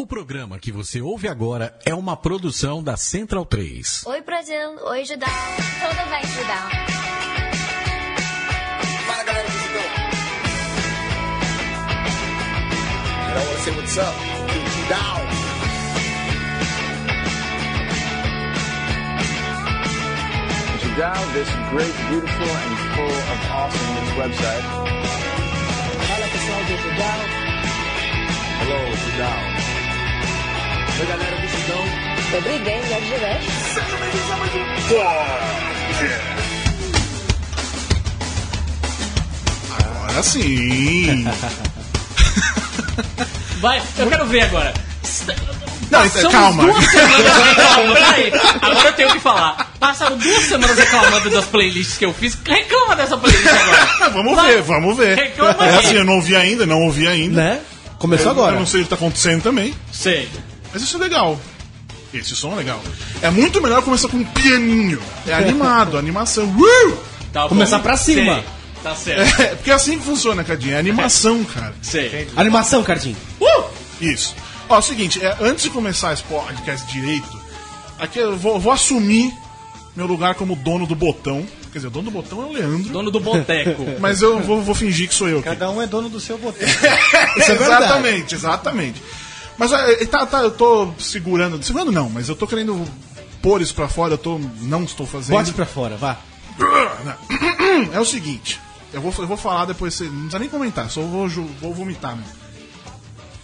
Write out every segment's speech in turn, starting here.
O programa que você ouve agora é uma produção da Central 3. Oi, Brasil. Oi, Judão. Tudo bem, Judão? Fala galera do Judão. I don't wanna say what's up. Judão. Judao, this great, beautiful, and full of awesomeness website. Fala pessoal do Judão. Hello, Judão. Oi galera do Judão. Добрый день, як живеш? Sejam bem-vindos a mais um Podcast. Agora sim. Vai, eu quero ver agora. Não, então, São calma. duas semanas reclamando. Peraí, agora eu tenho que falar. Passaram duas semanas reclamando das playlists que eu fiz. Reclama dessa playlist agora. vamos Vai. ver, vamos ver. Reclama É aí. assim, eu não ouvi ainda, não ouvi ainda. Né? Começou Eu- agora. Eu não sei o que tá acontecendo também. Sei. Mas isso é legal. Esse som é legal. É muito melhor começar com um pianinho. É animado, animação. Uh! Tá Começar bom? pra cima. Sei. Tá certo. É, porque é assim que funciona, Cadinho. É animação, cara. Sei. Animação, Cardinho. Isso. Ó, é o seguinte, é, antes de começar esse podcast direito, aqui eu vou, vou assumir meu lugar como dono do botão. Quer dizer, o dono do botão é o Leandro. Dono do boteco. Mas eu vou, vou fingir que sou eu. Aqui. Cada um é dono do seu. Isso é exatamente, exatamente. Mas é, tá, tá, eu tô segurando. Segurando não, mas eu tô querendo pôr isso pra fora, eu tô. Não estou fazendo. Bote pra fora, vá. É o seguinte, eu vou, eu vou falar depois, você não precisa nem comentar, só vou, vou vomitar mesmo.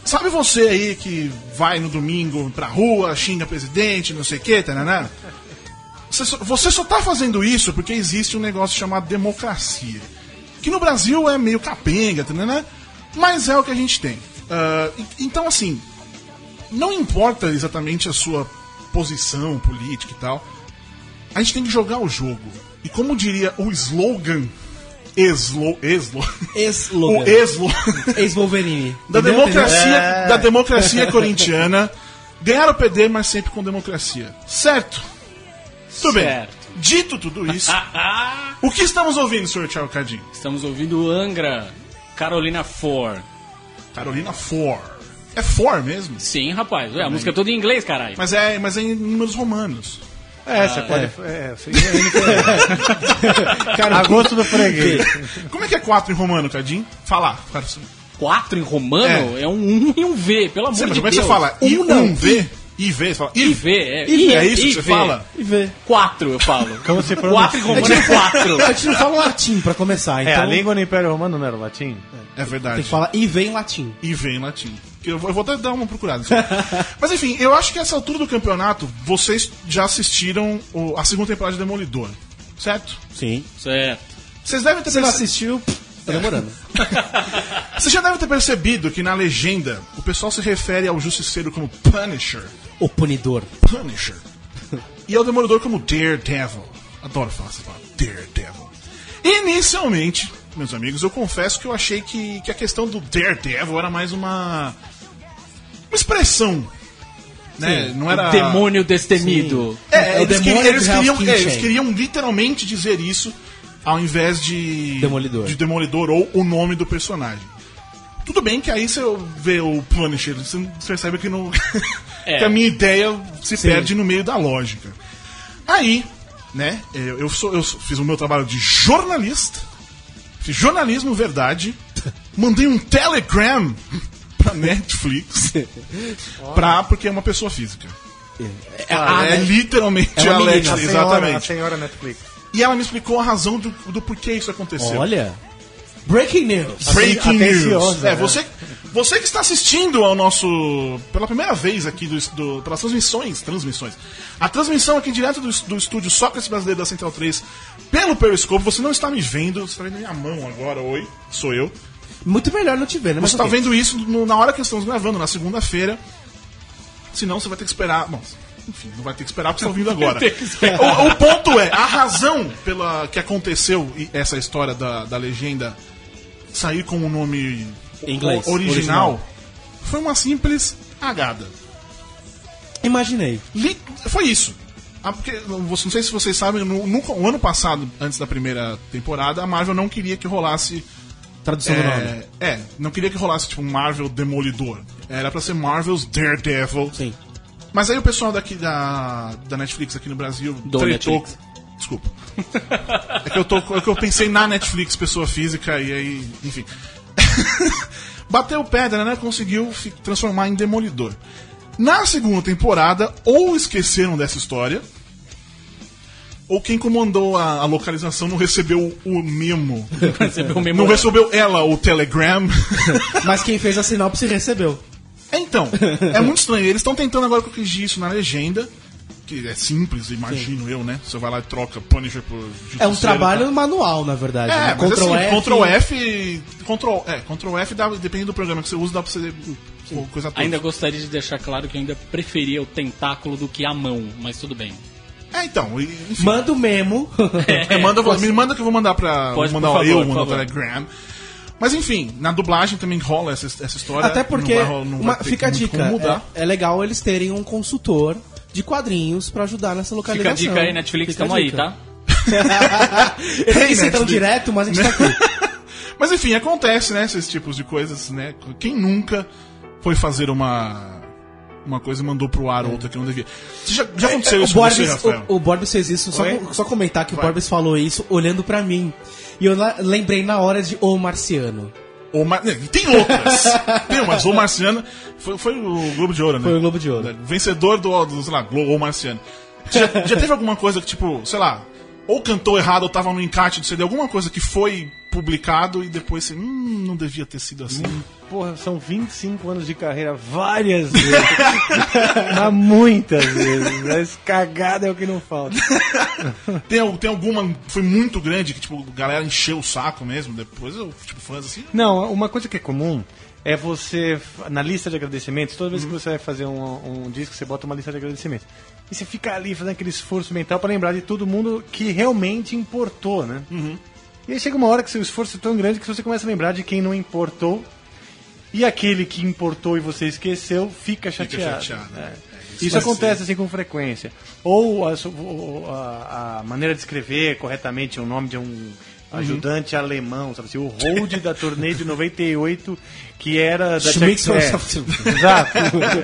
Sabe você aí que vai no domingo pra rua, xinga presidente, não sei o que, tananá? Você só, você só tá fazendo isso porque existe um negócio chamado democracia. Que no Brasil é meio capenga, tananá, mas é o que a gente tem. E- então, assim, não importa exatamente a sua posição política e tal, a gente tem que jogar o jogo. E como diria o slogan, eslo, eslo, o Ex-Logan. eslo Ex-Wolverine. da democracia, É. da democracia corintiana, ganhar ou perder, mas sempre com democracia. Certo? Tudo bem. Dito tudo isso, o que estamos ouvindo, senhor Thiago Cadinho? Estamos ouvindo Angra, Carolina For. Carolina For. É For mesmo? Sim, rapaz. Ué, a música é toda em inglês, caralho. Mas é, mas é em números romanos. É, você pode. É, você- a gosto do freguês. Como é que é 4 em romano, Cadinho? Fala. cara. Quatro em romano É. é, um Um e um V, pelo amor Sim, mas de como é que Deus. você fala? I, Um não, um V? IV, você fala IV. IV, é. IV, é isso que você IV. fala? E vê. Quatro, eu falo. Como se Quatro em pronuncia. romano é quatro. A gente não fala latim pra começar, então É, a língua no Império Romano não era o latim? É verdade. tem que falar e vem em latim. IV em latim. Eu vou, eu vou até dar uma procurada. Mas enfim, eu acho que essa altura do campeonato, vocês já assistiram o- a segunda temporada de Demolidor. Certo? Sim. Certo. Vocês devem ter Você perce- assistiu? Tá demorando. Vocês já devem ter percebido que na legenda o pessoal se refere ao Justiceiro como Punisher. O punidor. Punisher. E ao Demolidor como Daredevil. Adoro falar essa palavra. Daredevil. Inicialmente, meus amigos, eu confesso que eu achei que, que a questão do Daredevil era mais uma. Uma expressão. Né? Não era. O demônio destemido. É, É eles, demônio queriam, eles, queriam, é, eles queriam literalmente dizer isso ao invés de. Demolidor. De Demolidor ou o nome do personagem. Tudo bem que aí você vê o Punisher, você percebe que, não, É. que a minha ideia se Sim. perde no meio da lógica. Aí, né, eu, eu, sou, eu fiz o meu trabalho de jornalista, fiz jornalismo verdade, mandei um telegram pra Netflix, pra, porque é uma pessoa física. Ah, é né? literalmente É a. Alexa, A senhora, a exatamente. senhora Netflix. E ela me explicou a razão do, do porquê isso aconteceu. Olha. Breaking news. Breaking news. É, né? você, você que está assistindo ao nosso. pela primeira vez aqui do, do, pelas transmissões. Transmissões. A transmissão aqui direto do, do estúdio Sócrates Brasileiro da Central 3 pelo Periscope. Você não está me vendo, você está vendo minha mão agora. Oi, sou eu. Muito melhor não te ver, né? Mas Você está ok. vendo isso no- na hora que estamos gravando, na segunda-feira. Senão você vai ter que esperar. Bom, enfim, não vai ter que esperar porque você está ouvindo agora. o, o ponto é, a razão pela que aconteceu essa história da, da legenda sair com o nome inglês, original, original. foi uma simples agada. Imaginei. Li- foi isso. Ah, porque, você- não sei se vocês sabem, no, no- no ano passado, antes da primeira temporada, a Marvel não queria que rolasse Tradução do nome. É, é, não queria que rolasse tipo um Marvel Demolidor. Era pra ser Marvel's Daredevil. Sim. Mas aí o pessoal daqui da, da Netflix aqui no Brasil Do tretou. Netflix. Desculpa. é, que eu tô, é que eu pensei na Netflix, pessoa física, e aí, enfim. Bateu pedra, né? Conseguiu transformar em Demolidor. Na segunda temporada, ou esqueceram dessa história, ou quem comandou a, a localização não recebeu o memo. Recebeu um Não memorando. recebeu ela o Telegram. Mas quem fez a sinopse recebeu. Então, é muito estranho. Eles estão tentando agora corrigir isso na legenda. Que é simples, imagino eu, né? Você vai lá e troca Punisher por É um Justiceiro, trabalho manual, na verdade. É, né? mas Ctrl assim, F. Ctrl F. Ctrl, é, Ctrl F dá, dependendo do programa que você usa, dá pra você. Ainda gostaria de deixar claro que eu ainda preferia o tentáculo do que a mão, mas tudo bem. É, então, enfim. Manda o memo. É, manda, me manda que eu vou mandar pra. Pode, vou mandar favor, eu, favor. Telegram. Mas enfim, na dublagem também rola essa, essa história. Até porque, Não vai não uma- vai fica a dica, é, é legal eles terem um consultor de quadrinhos pra ajudar nessa Fica a localização. dica aí, Netflix, Fica a tamo aí, tá? Eles nem citam Netflix. direto, mas a gente tá aqui. Mas enfim, acontece, né? Esses tipos de coisas, né? Quem nunca foi fazer uma. Uma coisa e mandou pro ar outra que não devia. Já, já aconteceu É, o, isso com você, Borbes, Rafael? o, o Borbes fez isso, só, com- só comentar que Vai. o Borbes falou isso olhando pra mim. E eu la- lembrei na hora de O Marciano. O Mar... Tem outras. Tem umas. O Marciano foi, foi o Globo de Ouro, né? Foi o Globo de Ouro. Vencedor do, do sei lá, Globo ou Marciano. Já, já teve alguma coisa que, tipo, sei lá, ou cantou errado ou tava no encarte do CD, alguma coisa que foi publicado e depois você, hum, não devia ter sido assim. Porra, são 25 anos de carreira, várias vezes. Mas muitas vezes. Mas cagada é o que não falta. Tem, tem alguma foi muito grande que, tipo, a galera encheu o saco mesmo, depois eu, tipo, fãs assim. Não, uma coisa que é comum é você, na lista de agradecimentos, toda vez que você vai fazer um, um disco, você bota uma lista de agradecimentos. E você fica ali fazendo aquele esforço mental pra lembrar de todo mundo que realmente importou, né? E aí chega uma hora que seu esforço é tão grande que você começa a lembrar de quem não importou. E aquele que importou e você esqueceu fica chateado. chateado. É. isso Isso acontece assim com frequência. Ou a, a- a maneira de escrever corretamente o nome de um ajudante alemão, sabe assim, o hold da turnê de 98, que era da Schmitz Jack- é, Exato.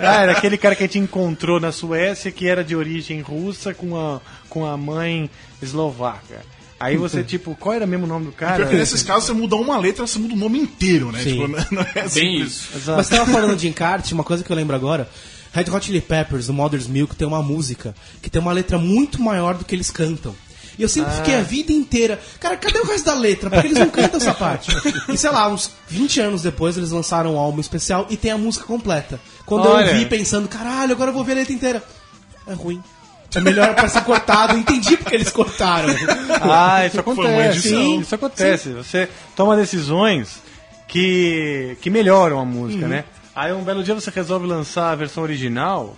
Ah, era aquele cara que a gente encontrou na Suécia, que era de origem russa, com a, com a mãe eslovaca. Aí você, tipo, qual era mesmo o nome do cara? Porque nesses casos você muda uma letra, você muda o nome inteiro, né? Sim. Tipo, não é Bem simples. isso. Exato. Mas você tava falando de encarte, uma coisa que eu lembro agora. Red Hot Chili Peppers, do Mother's Milk, tem uma música que tem uma letra muito maior do que eles cantam. E eu sempre fiquei a vida inteira, cara, cadê o resto da letra? Porque eles não cantam essa parte. E sei lá, uns 20 anos depois eles lançaram um álbum especial e tem a música completa. Quando Olha. eu vi pensando, caralho, agora eu vou ver a letra inteira. É ruim. É melhor pra ser cortado. Entendi porque eles cortaram. Ah, isso acontece. Sim, isso acontece. Você toma decisões que, que melhoram a Uhum. música, né? Aí um belo dia você resolve lançar a versão original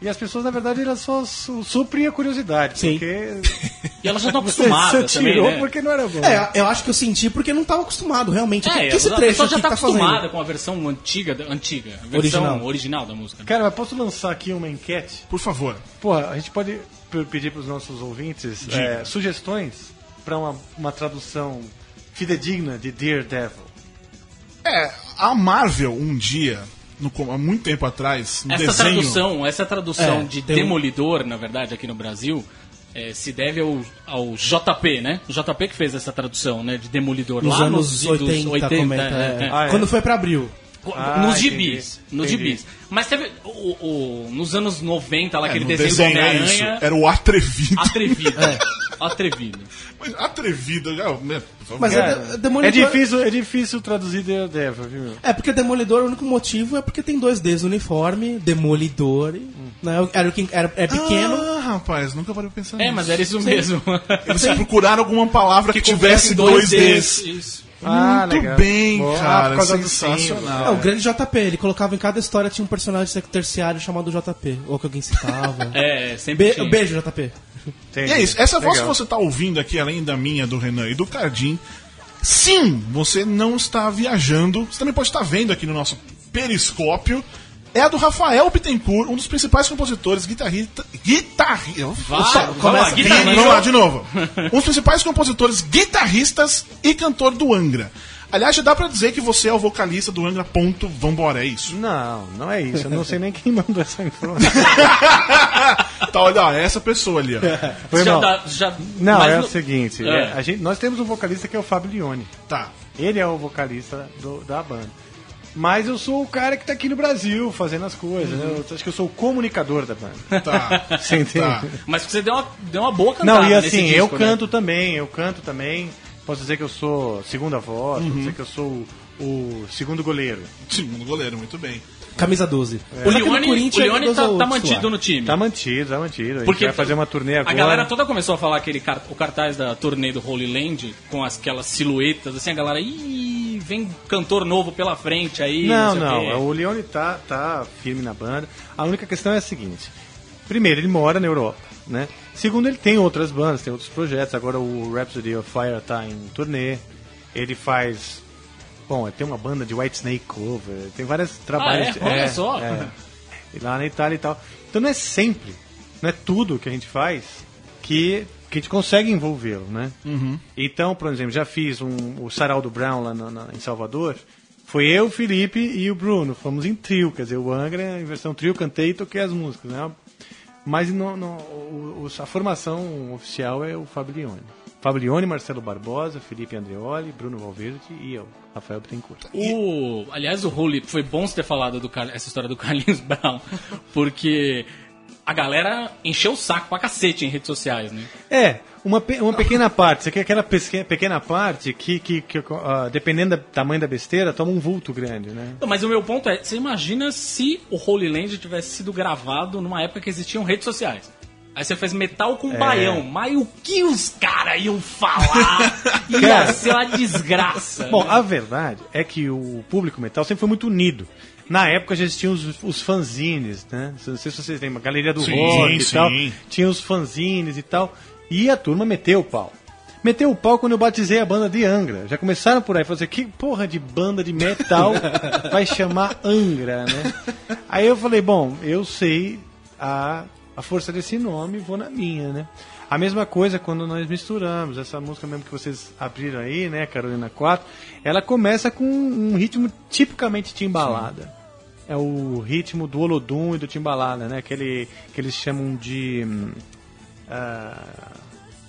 e as pessoas, na verdade, elas só su suprem a curiosidade. Sim. Porque E elas já estão acostumadas você também, tirou né? porque não era bom. É, eu acho que eu senti porque não tava acostumado, realmente. Que, É, que esse a trecho pessoa aqui já tá tá fazendo? acostumada com a versão antiga, antiga, a versão Original. original, da música. Cara, mas posso lançar aqui uma enquete? Por favor. Pô, a gente pode pedir para os nossos ouvintes é, sugestões para uma, uma tradução fidedigna de Daredevil. É, a Marvel um dia, no, há muito tempo atrás, no Essa desenho. tradução, essa tradução É, de tem um- Demolidor, na verdade, aqui no Brasil, é, se deve ao, ao JP, né? O JP que fez essa tradução, né? De Demolidor Nos lá anos nos 80, comenta. é, é. é. Ah, é? Quando foi pra abril. Ah, nos entendi, gibis. Nos entendi. gibis. Mas teve. O, o- nos anos 90, lá, É, aquele desenho, desenho do é isso. Homem-Aranha. Era o atrevido. Atrevido. Atrevido. Mas atrevido, né. Mas É, é, de- Demolidor... é difícil, é difícil traduzir Daredevil, viu? É porque Demolidor, o único motivo é porque tem dois Ds no uniforme, Demolidor, e, né, era, o que- era, é pequeno. Ah, rapaz, nunca parei pensar É, nisso. mas era isso mesmo. Eles procuraram alguma palavra que, tivesse dois Ds. Isso. Ah, Muito legal. bem, Boa, cara. por causa do sensacional. É, o grande JP, ele colocava em cada história tinha um personagem terciário chamado JP, ou que alguém citava. É, sempre Be- tinha. beijo, JP. Entendi. E é isso. Essa voz que Legal. você tá ouvindo aqui, além da minha, do Renan e do Cardim, sim, você não está viajando. Você também pode estar vendo aqui no nosso periscópio. É a do Rafael Bittencourt, um dos principais compositores, guitarrista. Vai, começa guitarrista. Vamos lá, de novo. Um dos principais compositores, guitarristas e cantor do Angra. Aliás, já dá pra dizer que você é o vocalista do Angra. Ponto, vambora, é isso. Não, não é isso. Eu não sei nem quem mandou essa informação. tá, olha, ó, é essa pessoa ali, ó. Foi já mal. dá- já- Não, mas é o seguinte. É. é, a gente, nós temos um vocalista que é o Fábio Lione. Tá. Ele é o vocalista do- da banda. Mas eu sou o cara que tá aqui no Brasil fazendo as coisas. né? Eu acho que eu sou o comunicador da banda. Tá. Você entende? Tá. Mas você deu uma, deu uma boa cantada Não, e nesse assim, disco, eu né? canto também, eu canto também. Posso dizer que eu sou segunda voz, posso dizer que eu sou o, o segundo goleiro. Segundo goleiro, muito bem. Camisa 12. O Só que no Leone, o Corinthians Leone tá, o tá mantido no time. Tá mantido, tá mantido. A gente Porque vai fazer uma turnê agora. A galera toda começou a falar aquele car- o cartaz da turnê do Holy Land com as- aquelas silhuetas, assim, a galera, ih, vem cantor novo pela frente aí. Não, sei o não. quê." O Leone tá, tá firme na banda. A única questão é a seguinte: primeiro, ele mora na Europa, né? Segundo, ele tem outras bandas, tem outros projetos. Agora o Rhapsody of Fire tá em turnê. Ele faz. Bom, tem uma banda de White Snake Cover, tem vários trabalhos. é? Olha só. é. E lá na Itália e tal. Então não é sempre, não é tudo que a gente faz que, que a gente consegue envolvê-lo, né? Então, por exemplo, já fiz um, o Saraldo Brown lá na- na- em Salvador. Foi eu, o Felipe e o Bruno. Fomos em trio, quer dizer, o Angra, em versão trio, cantei e toquei as músicas, né? Mas no, no- o- a formação oficial é o Fablione. Fablione, Marcelo Barbosa, Felipe Andreoli, Bruno Valverde e eu, Rafael Trincourt. O, aliás, o Holy, foi bom você ter falado do, essa história do Carlinhos Brown, porque a galera encheu o saco pra cacete em redes sociais, né? É, uma, pe- uma pequena parte. Você quer aquela pequena parte que, que, que ah, dependendo do tamanho da besteira, toma um vulto grande, né? Não, Mas o meu ponto é, você imagina se o Holy Land tivesse sido gravado numa época que existiam redes sociais. Aí você fez metal com baião, mas o que os caras iam falar ia Cara. ser uma desgraça. Bom, né? a verdade é que o público metal sempre foi muito unido. Na época já existiam os, os fanzines, né? Não sei se vocês lembram, a Galeria do Sim, Rock e sim. tal. Tinha os fanzines e tal. E a turma meteu o pau. Meteu o pau quando eu batizei a banda de Angra. Já começaram por aí, falaram assim, que porra de banda de metal vai chamar Angra, né? Aí eu falei, bom, eu sei a, a força desse nome, vou na minha, né? A mesma coisa quando nós misturamos, essa música mesmo que vocês abriram aí, né, Carolina 4, ela começa com um ritmo tipicamente timbalada. É o ritmo do Olodum e do timbalada, né? Aquele que eles chamam de... ah,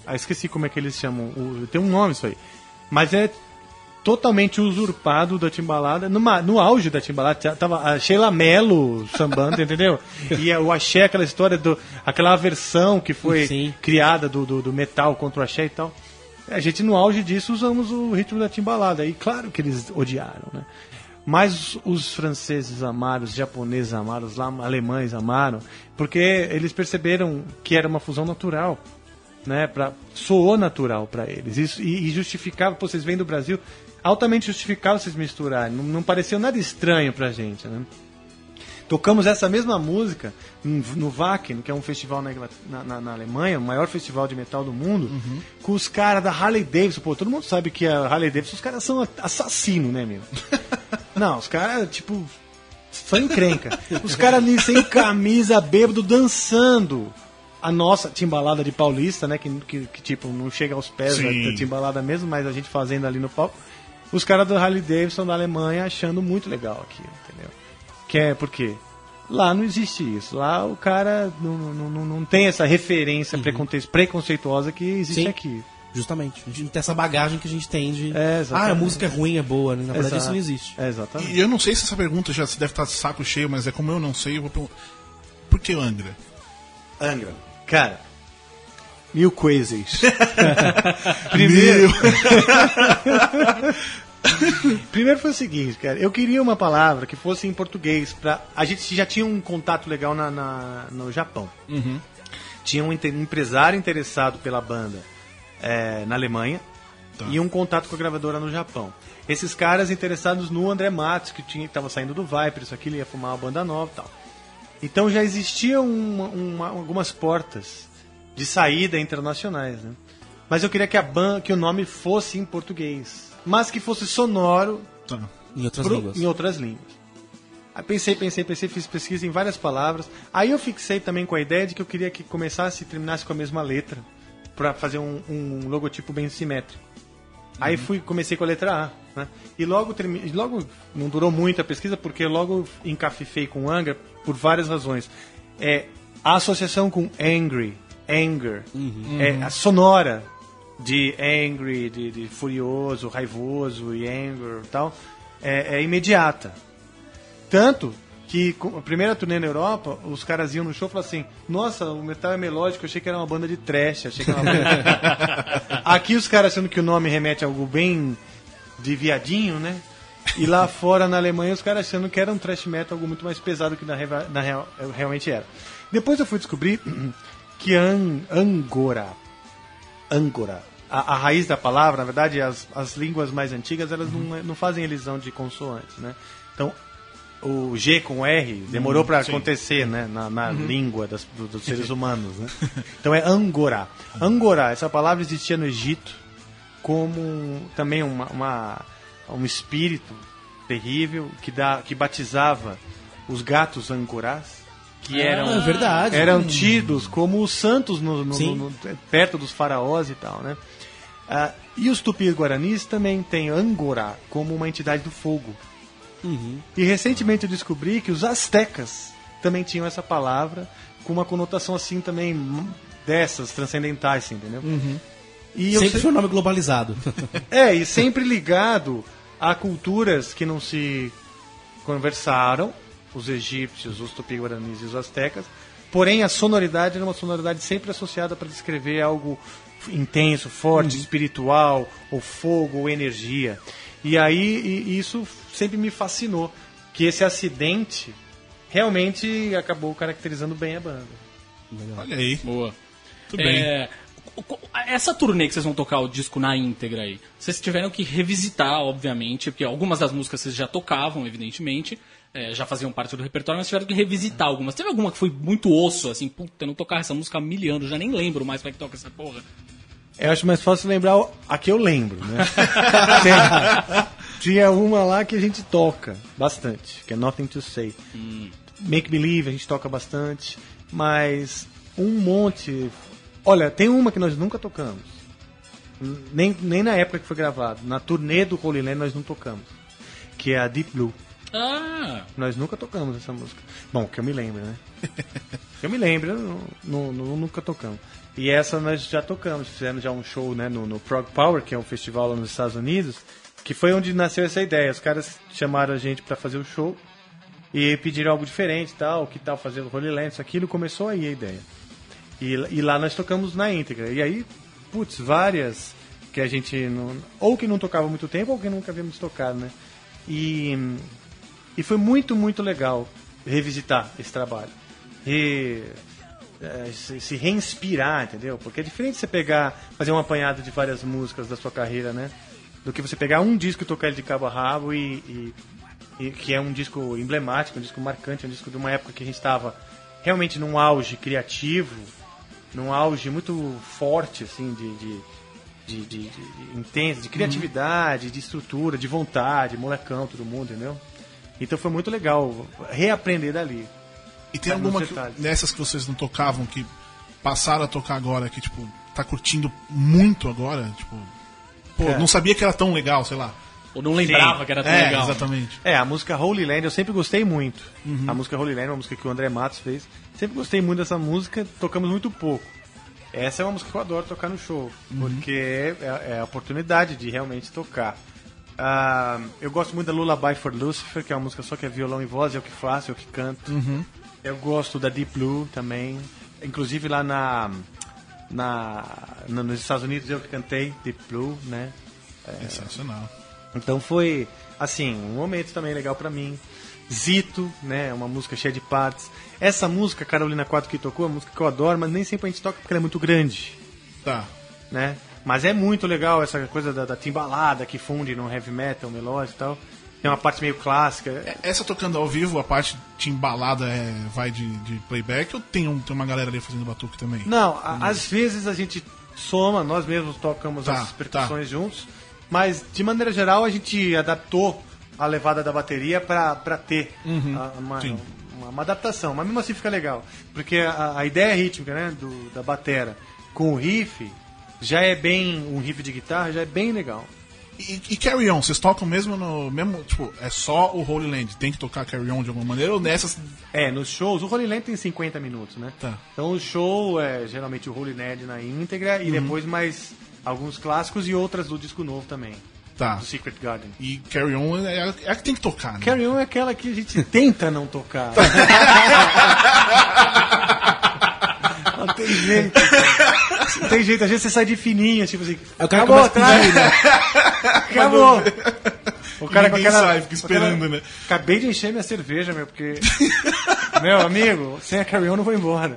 ah, esqueci como é que eles chamam. tem um nome isso aí. Mas é totalmente usurpado da timbalada. Numa, no auge da timbalada tava a Sheila Mello sambando, entendeu? E o axé, aquela história do. aquela versão que foi Sim. criada do, do, do metal contra o axé e tal. A gente, no auge disso, usamos o ritmo da timbalada. E claro que eles odiaram, né? Mas os, franceses amaram, os japoneses amaram, os alemães amaram, porque eles perceberam que era uma fusão natural, né? Pra, soou natural para eles. Isso, e, e justificava, pô, vocês vêm do Brasil, altamente justificava vocês misturarem. Não, não pareceu nada estranho pra gente, né? Tocamos essa mesma música no Wacken, que é um festival na, na- na- Alemanha, o maior festival de metal do mundo, com os caras da Harley Davidson. Pô, todo mundo sabe que a Harley Davidson, os caras são assassinos, né, meu? Não, os caras, tipo, são encrenca. Os caras ali sem camisa, bêbado, dançando. A nossa timbalada de paulista, né? Que, que, que, tipo, não chega aos pés da, Sim. da timbalada mesmo, mas a gente fazendo ali no palco. Os caras do Harley Davidson da Alemanha achando muito legal aquilo, entendeu? Que é porque lá não existe isso. Lá o cara não, não, não, não tem essa referência preconce- preconceituosa que existe Sim. aqui. Justamente. A gente não tem essa bagagem que a gente tem de. É, ah, a música é ruim, é boa. né? Na verdade, Exato. isso não existe. É, exatamente. E eu não sei se essa pergunta já se deve estar de saco cheio, mas é como eu não sei, eu vou perguntar. Por que Angra? Angra. Cara, mil coisas. Primeiro. Primeiro foi o seguinte, cara. Eu queria uma palavra que fosse em português. Pra... A gente já tinha um contato legal na, na- no Japão. Tinha um empresário interessado pela banda é, na Alemanha e um contato com a gravadora no Japão. Esses caras interessados no André Matos, que estava saindo do Viper, isso aqui, ele ia fumar uma banda nova e tal. Então já existiam uma- uma- algumas portas de saída internacionais, né? Mas eu queria que a ban que o nome fosse em português, mas que fosse sonoro Tá. Em outras pro- línguas. em outras línguas. Aí pensei, pensei, pensei, fiz pesquisa em várias palavras. Aí eu fixei também com a ideia de que eu queria que começasse e terminasse com a mesma letra, para fazer um, um logotipo bem simétrico. Aí fui, comecei com a letra A, né? E logo, termi... logo não durou muito a pesquisa, porque logo encafifei com Angra por várias razões. É, a associação com angry, anger, é a sonora de angry, de, de furioso, raivoso e anger e tal, é, é imediata. Tanto que a primeira turnê na Europa, os caras iam no show e falavam assim: Nossa, o metal é melódico, eu achei que era uma banda de trash, achei que era uma banda. Aqui os caras achando que o nome remete a algo bem de viadinho, né? E lá fora na Alemanha os caras achando que era um thrash metal, algo muito mais pesado que na, na real, realmente era. Depois eu fui descobrir que an, Angora, Angora, a, a raiz da palavra, na verdade, as, as línguas mais antigas elas não, não fazem elisão de consoantes, né? Então o G com R demorou para acontecer né, na, na língua das- do- dos seres humanos. Né? Então é Angorá. Angorá, essa palavra existia no Egito como também uma, uma- um espírito terrível que, dá, que batizava os gatos angorás, que eram, é verdade. eram tidos como os santos no- no- no- perto dos faraós e tal. Né? Ah, e os tupis-guaranis também têm Angorá como uma entidade do fogo. E recentemente eu descobri que os astecas também tinham essa palavra com uma conotação assim também dessas transcendentais, assim, entendeu? E eu Sempre se- foi um nome globalizado. é, e sempre ligado a culturas que não se conversaram, os egípcios, os tupi-guaranis e os astecas, porém a sonoridade era uma sonoridade sempre associada para descrever algo intenso, forte, espiritual, ou fogo, ou energia. E aí e- isso sempre me fascinou, que esse acidente realmente acabou caracterizando bem a banda. Olha aí. Boa. Tudo bem. É, co- essa turnê que vocês vão tocar o disco na íntegra aí, vocês tiveram que revisitar, obviamente, porque algumas das músicas vocês já tocavam, evidentemente, é, já faziam parte do repertório, mas tiveram que revisitar algumas. Teve alguma que foi muito osso, assim, puta, eu não tocava essa música há mil anos, já nem lembro mais como é que toca essa porra. Eu acho mais fácil lembrar o- a que eu lembro, né? Tem- tinha uma lá que a gente toca bastante, que é Nothing to Say. Make Believe a gente toca bastante, mas um monte. Olha, tem uma que nós nunca tocamos. Nem, nem na época que foi gravado. Na turnê do Holy Land nós não tocamos. Que é a Deep Blue. Ah, Nós nunca tocamos essa música. Bom, que eu me lembro, né? eu me lembro, não- não- nunca tocamos. E essa nós já tocamos, fizemos já um show né, no, no Prog Power, que é um festival lá nos Estados Unidos, que foi onde nasceu essa ideia. Os caras chamaram a gente para fazer o show e pediram algo diferente, tal, que tal fazer o Holy Land, aquilo, começou aí a ideia. E, e lá nós tocamos na íntegra. E aí, putz, várias que a gente não, ou que não tocava muito tempo ou que nunca havíamos tocado, né? E, e foi muito, muito legal revisitar esse trabalho. E eh, se, se reinspirar, entendeu? Porque é diferente você pegar, fazer um apanhado de várias músicas da sua carreira, né? Do que você pegar um disco e tocar ele de cabo a rabo e, e- e que é um disco emblemático, um disco marcante, um disco de uma época que a gente estava realmente num auge criativo, num auge muito forte, assim, de, de, de, de- de- intenso, de criatividade, de estrutura, de vontade, molecão, todo mundo, entendeu? Então foi muito legal reaprender dali. E tem Sabe, alguma que- dessas que vocês não tocavam que passaram a tocar agora, que, tipo, tá curtindo muito agora? Tipo, pô, Cara. não sabia que era tão legal, sei lá. ou não lembrava que era tão é, legal. exatamente. É, a música Holy Land eu sempre gostei muito. A música Holy Land é uma música que o André Matos fez. Sempre gostei muito dessa música, tocamos muito pouco. Essa é uma música que eu adoro tocar no show, porque é, é a oportunidade de realmente tocar. Ah, eu gosto muito da Lullaby for Lucifer, que é uma música só que é violão e voz, é o que faço, é o que canto. Eu gosto da Deep Blue também. Inclusive lá na, na, na- nos Estados Unidos eu que cantei Deep Blue, né? Sensacional. Então foi, assim, um momento também legal pra mim. Zito, né? Uma música cheia de partes. Essa música, Carolina 4 que tocou, é uma música que eu adoro, mas nem sempre a gente toca porque ela é muito grande, Tá. né? Mas é muito legal essa coisa da, da timbalada que funde no heavy metal, melódico e tal. Tem uma parte meio clássica. Essa tocando ao vivo, a parte de embalada é, vai de, de playback ou tem, um, tem uma galera ali fazendo batuque também? Não, às vezes a gente soma, nós mesmos tocamos Tá, as percussões juntos, mas de maneira geral a gente adaptou a levada da bateria pra ter a- uma, uma, uma adaptação, mas mesmo assim fica legal, porque a, a ideia rítmica né, do, da batera com o riff já é bem, um riff de guitarra já é bem legal. E, e Carry On, vocês tocam mesmo no. Mesmo, tipo, é só o Holy Land? Tem que tocar Carry On de alguma maneira? Ou nessas. É, nos shows, o Holy Land tem 50 minutos, né? Tá. Então o show é geralmente o Holy Land na íntegra e depois mais alguns clássicos e outras do disco novo também. Tá. Do Secret Garden. E Carry On é, a- é a que tem que tocar, né? Carry On é aquela que a gente tenta não tocar. não tem jeito. Não tem jeito, às vezes você sai de fininho, tipo assim. Aí o cara acabou, tá? Acabou. O cara com aquela. sai, fica aquela- esperando, né? Acabei de encher minha cerveja, meu, porque. meu amigo, sem a Carry não vou embora.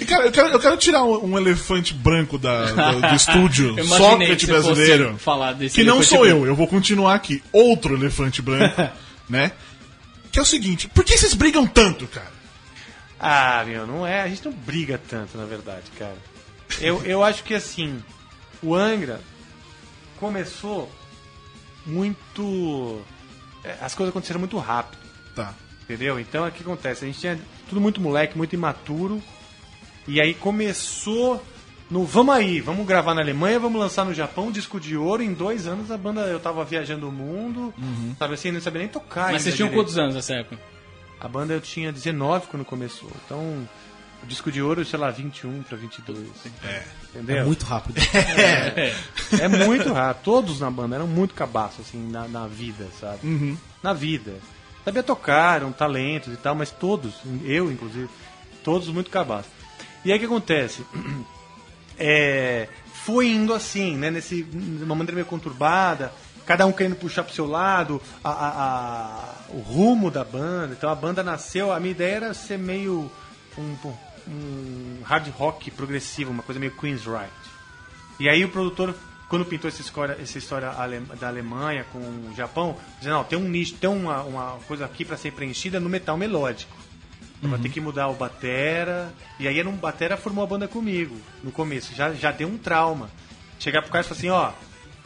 E, cara, eu quero, eu quero tirar um, um elefante branco da, do, do estúdio, Sócrates fosse brasileiro. falar desse que não sou branco. eu, eu vou continuar aqui. Outro elefante branco, né? Que é o seguinte, por que vocês brigam tanto, cara? Ah, meu, não é. A gente não briga tanto, na verdade, cara. Eu, eu acho que assim, o Angra começou muito. é, As coisas aconteceram muito rápido, Tá. entendeu? Então o que acontece? A gente tinha tudo muito moleque, muito imaturo. E aí começou no vamos aí, vamos gravar na Alemanha, vamos lançar no Japão, disco de ouro. Em dois anos a banda, eu tava viajando o mundo, sabe assim, não sabia nem tocar. Mas vocês tinham direito. quantos anos nessa época? A banda eu tinha 19 quando começou. Então, o disco de ouro, sei lá, 21 pra 22. É. Entendeu? É muito rápido. É muito rápido. Todos na banda eram muito cabaços, assim, na, na vida, sabe? Na vida. Sabia tocar, eram talentos e tal, mas todos, eu inclusive, todos muito cabaços. E aí o que acontece? É, foi indo assim, né? Nesse, numa maneira meio conturbada, cada um querendo puxar pro seu lado, a, a- a- o rumo da banda. Então a banda nasceu, a minha ideia era ser meio um, um hard rock progressivo, uma coisa meio Queen's Right. E aí o produtor, quando pintou essa história, essa história da Alemanha com o Japão, dizendo, não, tem um nicho, tem uma, uma coisa aqui para ser preenchida no metal melódico. Então vai ter que mudar o batera. E aí era um batera formou a banda comigo no começo. Já, já deu um trauma. Chegar pro cara e falar assim, ó,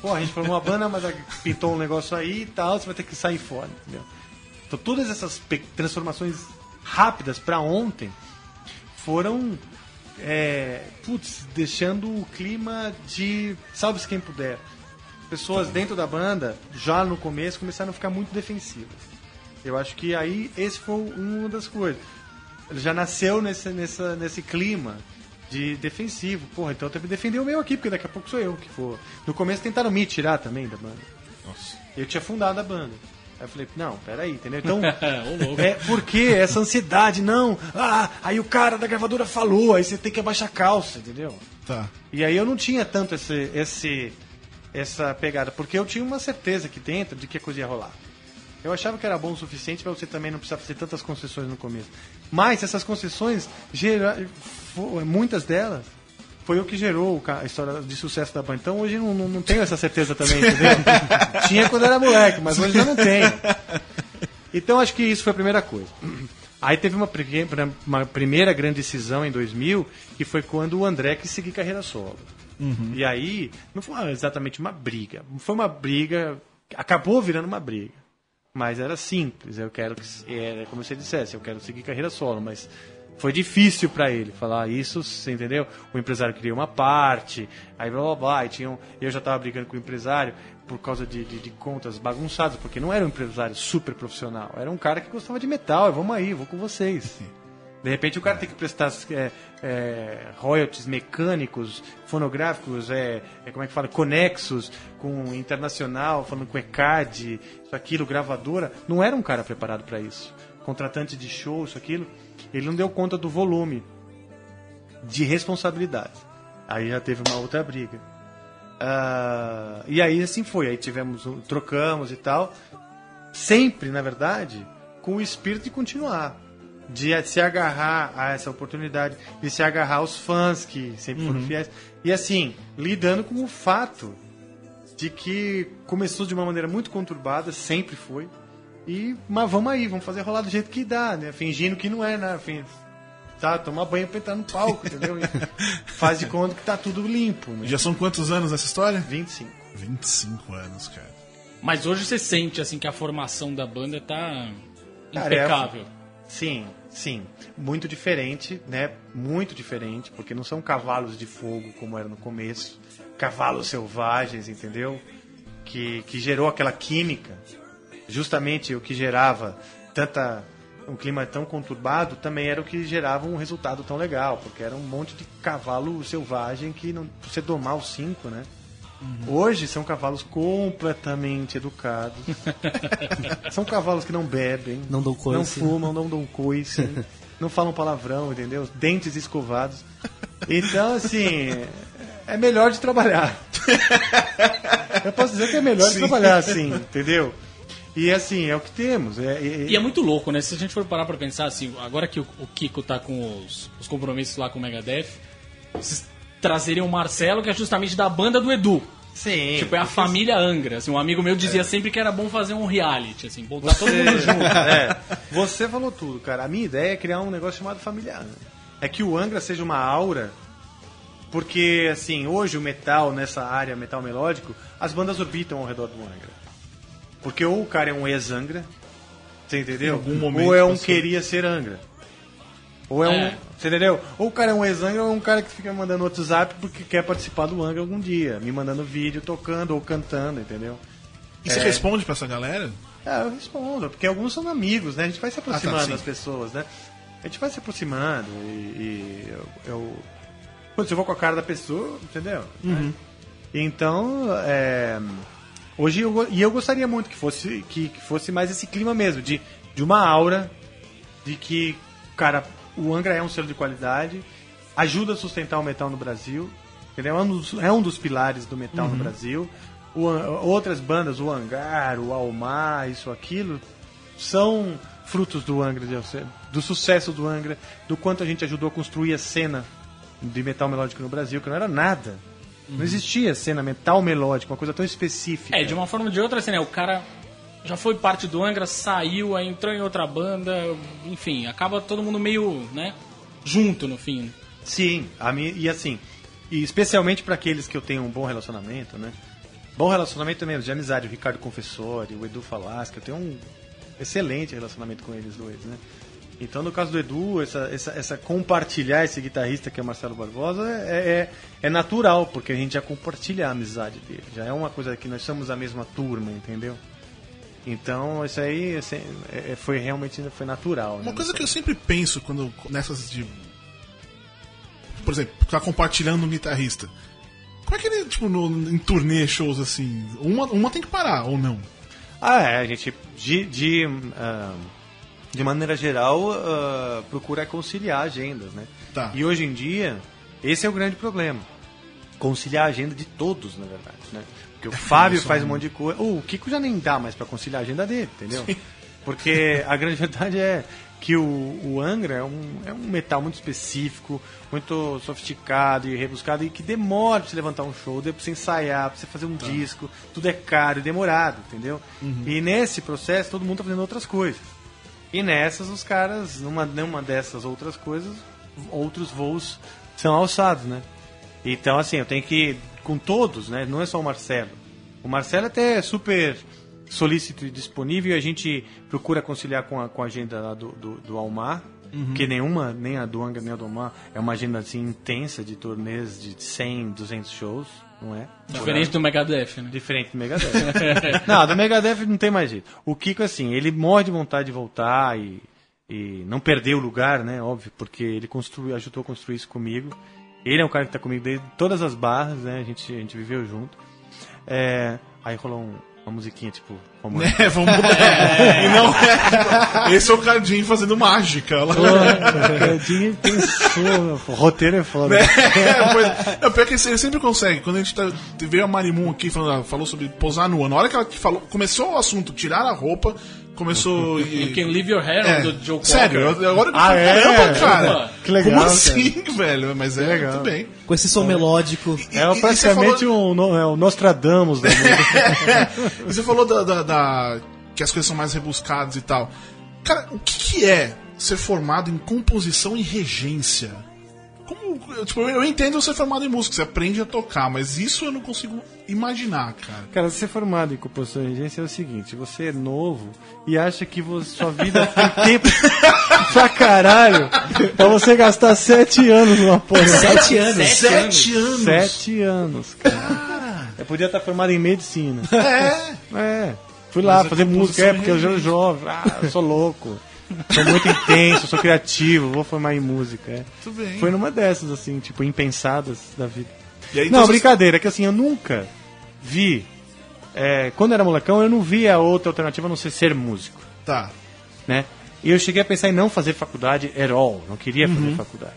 pô, a gente formou uma banda, mas pintou um negócio aí e tal, você vai ter que sair fora, entendeu? Então todas essas transformações rápidas para ontem foram é, putz, deixando o clima de salve-se quem puder. Pessoas dentro da banda, já no começo, começaram a ficar muito defensivas. Eu acho que aí esse foi uma das coisas. Ele já nasceu nesse, nessa, nesse clima de defensivo. Porra, então eu tenho que defender o meu aqui, porque daqui a pouco sou eu que for. No começo tentaram me tirar também da banda. Nossa. Eu tinha fundado a banda. Aí eu falei, não, peraí, entendeu? Então, é, por que essa ansiedade? Não, ah, aí o cara da gravadora falou, aí você tem que abaixar a calça, entendeu? Tá. E aí eu não tinha tanto esse, esse, essa pegada, porque eu tinha uma certeza aqui dentro de que a coisa ia rolar. Eu achava que era bom o suficiente para você também não precisar fazer tantas concessões no começo. Mas essas concessões, gera, muitas delas, foi o que gerou a história de sucesso da banda. Então hoje não, não, não tenho essa certeza também, entendeu? Tinha quando era moleque, mas hoje já não tenho. Então acho que isso foi a primeira coisa. Aí teve uma, uma primeira grande decisão em 2000, que foi quando o André quis seguir carreira solo. E aí, não foi exatamente uma briga. Foi uma briga, acabou virando uma briga. Mas era simples, eu quero que. Era como se ele dissesse, eu quero seguir carreira solo, mas foi difícil pra ele falar isso, você entendeu? O empresário queria uma parte, aí blá blá blá, e tinham, eu já tava brigando com o empresário por causa de, de, de contas bagunçadas, porque não era um empresário super profissional, era um cara que gostava de metal, vamos aí, vou com vocês. De repente o cara tem que prestar é, é, royalties mecânicos, fonográficos, é, é, como é que fala, conexos com internacional, falando com ECAD, isso aquilo, gravadora. Não era um cara preparado para isso. Contratante de show, isso aquilo. Ele não deu conta do volume de responsabilidade. Aí já teve uma outra briga. Ah, e aí assim foi. Aí tivemos, trocamos e tal. Sempre, na verdade, com o espírito de continuar de se agarrar a essa oportunidade, de se agarrar aos fãs que sempre foram fiéis. E assim, lidando com o fato de que começou de uma maneira muito conturbada, sempre foi. E, mas vamos aí, vamos fazer rolar do jeito que dá, né? Fingindo que não é, né? Fin- Tá, toma banho pra entrar no palco, entendeu? E faz de conta que tá tudo limpo, né? Já são quantos anos nessa história? 25. 25 anos, cara. Mas hoje você sente assim que a formação da banda tá é- impecável. Sim, sim. Muito diferente, né? Muito diferente, porque não são cavalos de fogo como era no começo. Cavalos selvagens, entendeu? que, que gerou aquela química, justamente o que gerava tanta um clima tão conturbado, também era o que gerava um resultado tão legal, porque era um monte de cavalo selvagem que não você domar os cinco, né? Hoje são cavalos completamente educados. são cavalos que não bebem, Não dão coice. não fumam, não dão coice, não falam palavrão, entendeu? Dentes escovados. Então, assim, é melhor de trabalhar. Eu posso dizer que é melhor de trabalhar assim, entendeu? E assim, é o que temos. É, é- E é muito louco, né? Se a gente for parar pra pensar assim, agora que o, o Kiko tá com os, os compromissos lá com o Megadeth, vocês trazeriam o Marcelo, que é justamente da banda do Edu. Sim. Tipo, é a família Angra. Assim, um amigo meu dizia sempre que era bom fazer um reality, assim, botar todo mundo junto. É, você falou tudo, cara. A minha ideia é criar um negócio chamado familiar. né? É que o Angra seja uma aura, porque, assim, hoje o metal, nessa área metal melódico, as bandas orbitam ao redor do Angra. Porque ou o cara é um ex-Angra, você entendeu? Em algum momento ou é um passou. queria ser Angra. Ou é, É. um. Você entendeu? Ou o cara é um ex-Angra ou é um cara que fica mandando WhatsApp porque quer participar do Angra algum dia. Me mandando vídeo tocando ou cantando, entendeu? E você responde pra essa galera? É, eu respondo, porque alguns são amigos, né? A gente vai se aproximando Ah, tá, das pessoas, né? A gente vai se aproximando e, e eu, eu. Putz, eu vou com a cara da pessoa, entendeu? Uhum. Então, é, hoje eu, e eu gostaria muito que fosse, que, que fosse mais esse clima mesmo, de, de uma aura de que, cara, o Angra é um selo de qualidade, ajuda a sustentar o metal no Brasil, entendeu? É um dos, é um dos pilares do metal Uhum. no Brasil. O outras bandas, o Hangar, o Almar, isso, aquilo, são frutos do Angra, do sucesso do Angra, do quanto a gente ajudou a construir a cena de metal melódico no Brasil, que não era nada. Não existia cena metal melódico, uma coisa tão específica. É, de uma forma ou de outra, assim, né? O cara já foi parte do Angra, saiu, aí entrou em outra banda, enfim, acaba todo mundo meio, né? Junto no fim. Sim, a minha, e assim, e especialmente para aqueles que eu tenho um bom relacionamento, né? Bom relacionamento mesmo, de amizade, o Ricardo Confessori, o Edu Falasca, eu tenho um excelente relacionamento com eles dois, né? Então, no caso do Edu, essa, essa, essa compartilhar esse guitarrista que é Marcelo Barbosa é, é, é natural, porque a gente já compartilha a amizade dele. Já é uma coisa que nós somos a mesma turma, entendeu? Então, isso aí assim, é- é- foi realmente foi natural. Uma né? coisa que eu sempre penso quando nessas de. Por exemplo, tá compartilhando um guitarrista. Como é que ele, tipo, no, em turnê, shows assim? Uma, uma tem que parar, ou não? Ah, é, a gente, de, de, ah, de maneira geral, ah, procura conciliar agendas, né? Tá. E hoje em dia, esse é o grande problema. Conciliar a agenda de todos, na verdade, né? Porque o Fábio faz um um. monte de coisa. o Kiko já nem dá mais pra conciliar a agenda dele, entendeu? Porque a grande verdade é que o, o Angra é um, é um metal muito específico, muito sofisticado e rebuscado e que demora pra você levantar um show, pra você ensaiar, pra você fazer um disco, tudo é caro e demorado, entendeu? E nesse processo todo mundo tá fazendo outras coisas. E nessas os caras, numa, numa dessas outras coisas, outros voos são alçados, né? Então, assim, eu tenho que ir com todos, né? Não é só o Marcelo. O Marcelo até é super solícito e disponível e a gente procura conciliar com a, com a agenda do, do, do Almar, que nenhuma, nem a do Angra nem a do Almar, é uma agenda assim intensa de turnês de 100, 200 shows, não é? Diferente do Megadeth, né? Diferente do Megadeth. não, do Megadeth não tem mais jeito. O Kiko, assim, ele morre de vontade de voltar e, e não perder o lugar, né? Óbvio, porque ele construiu, ajudou a construir isso comigo. Ele é um cara que tá comigo desde todas as barras, né? A gente, a gente viveu junto. É, aí rolou um- uma musiquinha, tipo, como É, vamos mudar. E não é. Esse é o Cardinho fazendo mágica. Lá. Cadinho pensou, o roteiro é foda. É, pois, é, pior que ele sempre consegue. Quando a gente tá, veio a Marimun aqui falando, falou sobre posar nua. Na hora que ela falou, começou o assunto, tirar a roupa, começou. You can leave your hair é, on do Joe sério, Cocker. eu- agora que eu Ah, é? caramba, cara. Que legal, Como cara. assim, velho? Mas é, legal. tudo bem. Com esse som melódico. E- É e- e você praticamente falou- um, é o Nostradamus da música. Você falou da, da- da- que as coisas são mais rebuscadas e tal. Cara, o que, que é ser formado em composição e regência? Eu, tipo, eu entendo ser formado em música, você aprende a tocar, mas isso eu não consigo imaginar, cara. Cara, ser formado em composição e regência é o seguinte: você é novo e acha que você- sua vida tem tempo pra caralho pra você gastar sete anos numa porra. Sete anos. Sete anos. Sete anos. Sete anos, cara. É podia estar formado em medicina. É. É. Fui lá Mas fazer música, é porque eu já realmente- jovem. Ah, eu sou louco. Sou muito intenso, sou criativo, vou formar em música. É. Bem. Foi numa dessas, assim, tipo, impensadas da vida. Aí, não, então, você- brincadeira, que assim, eu nunca vi. é, quando eu era molecão, eu não via outra alternativa a não ser ser músico, Tá. né? E eu cheguei a pensar em não fazer faculdade at all, não queria fazer faculdade.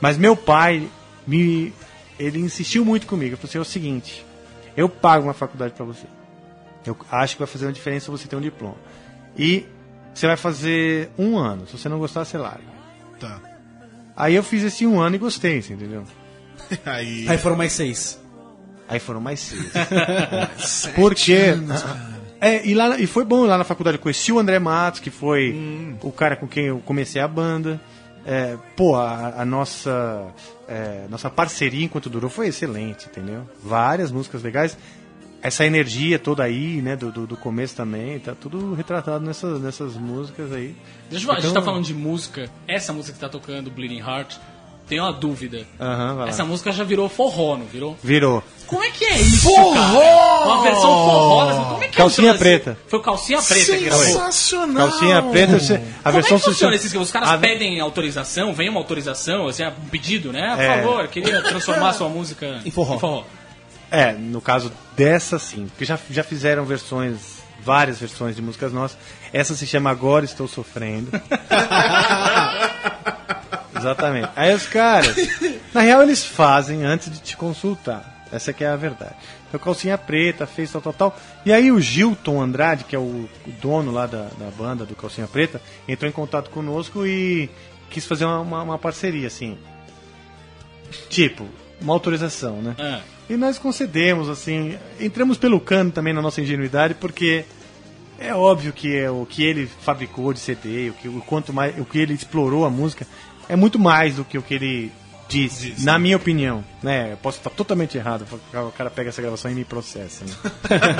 Mas meu pai me. Ele insistiu muito comigo. Ele falou assim: é o seguinte, eu pago uma faculdade pra você. Eu acho que vai fazer uma diferença você ter um diploma. E você vai fazer um ano. Se você não gostar, você larga. Tá. Aí eu fiz esse um ano e gostei, você entendeu? Aí. Aí foram mais seis. Aí foram mais seis. Porque. É, e, lá, e foi bom lá na faculdade. Eu conheci o André Matos, que foi o cara com quem eu comecei a banda. É, pô, a, a nossa, é, nossa parceria enquanto durou foi excelente, entendeu? Várias músicas legais. Essa energia toda aí, né, do, do, do começo também, tá tudo retratado nessas, nessas músicas aí. Deixa eu falar, a gente Então- tá falando de música. Essa música que tá tocando, Bleeding Heart, tem uma dúvida. Lá. Essa música já virou forró, não virou? Virou. Como é que é isso, cara? Uma versão forró. dessa- Como é que Calcinha é o Brasil? preta. Foi o Calcinha Preta que gravou. Sensacional. Calcinha preta, a Como é versão que funciona social- esses Os caras a- pedem autorização, vem uma autorização, assim, um pedido, né? Por É. favor, queria transformar sua música Em forró. É, no caso dessa sim, porque já, já fizeram versões, várias versões de músicas nossas. Essa se chama Agora Estou Sofrendo. Exatamente. Aí os caras, na real eles fazem antes de te consultar. Essa que é a verdade. Então calcinha preta, fez tal, tal, tal. E aí o Gilton Andrade, que é o, o dono lá da, da banda do Calcinha Preta, entrou em contato conosco e quis fazer uma, uma, uma parceria, assim. Tipo, uma autorização, né? É. E nós concedemos, assim, entramos pelo cano também na nossa ingenuidade, porque é óbvio que é o que ele fabricou de CD, o, que, o quanto mais, o que ele explorou a música, é muito mais do que o que ele disse, na minha opinião, né? Eu posso estar totalmente errado, o cara pega essa gravação e me processa. Né?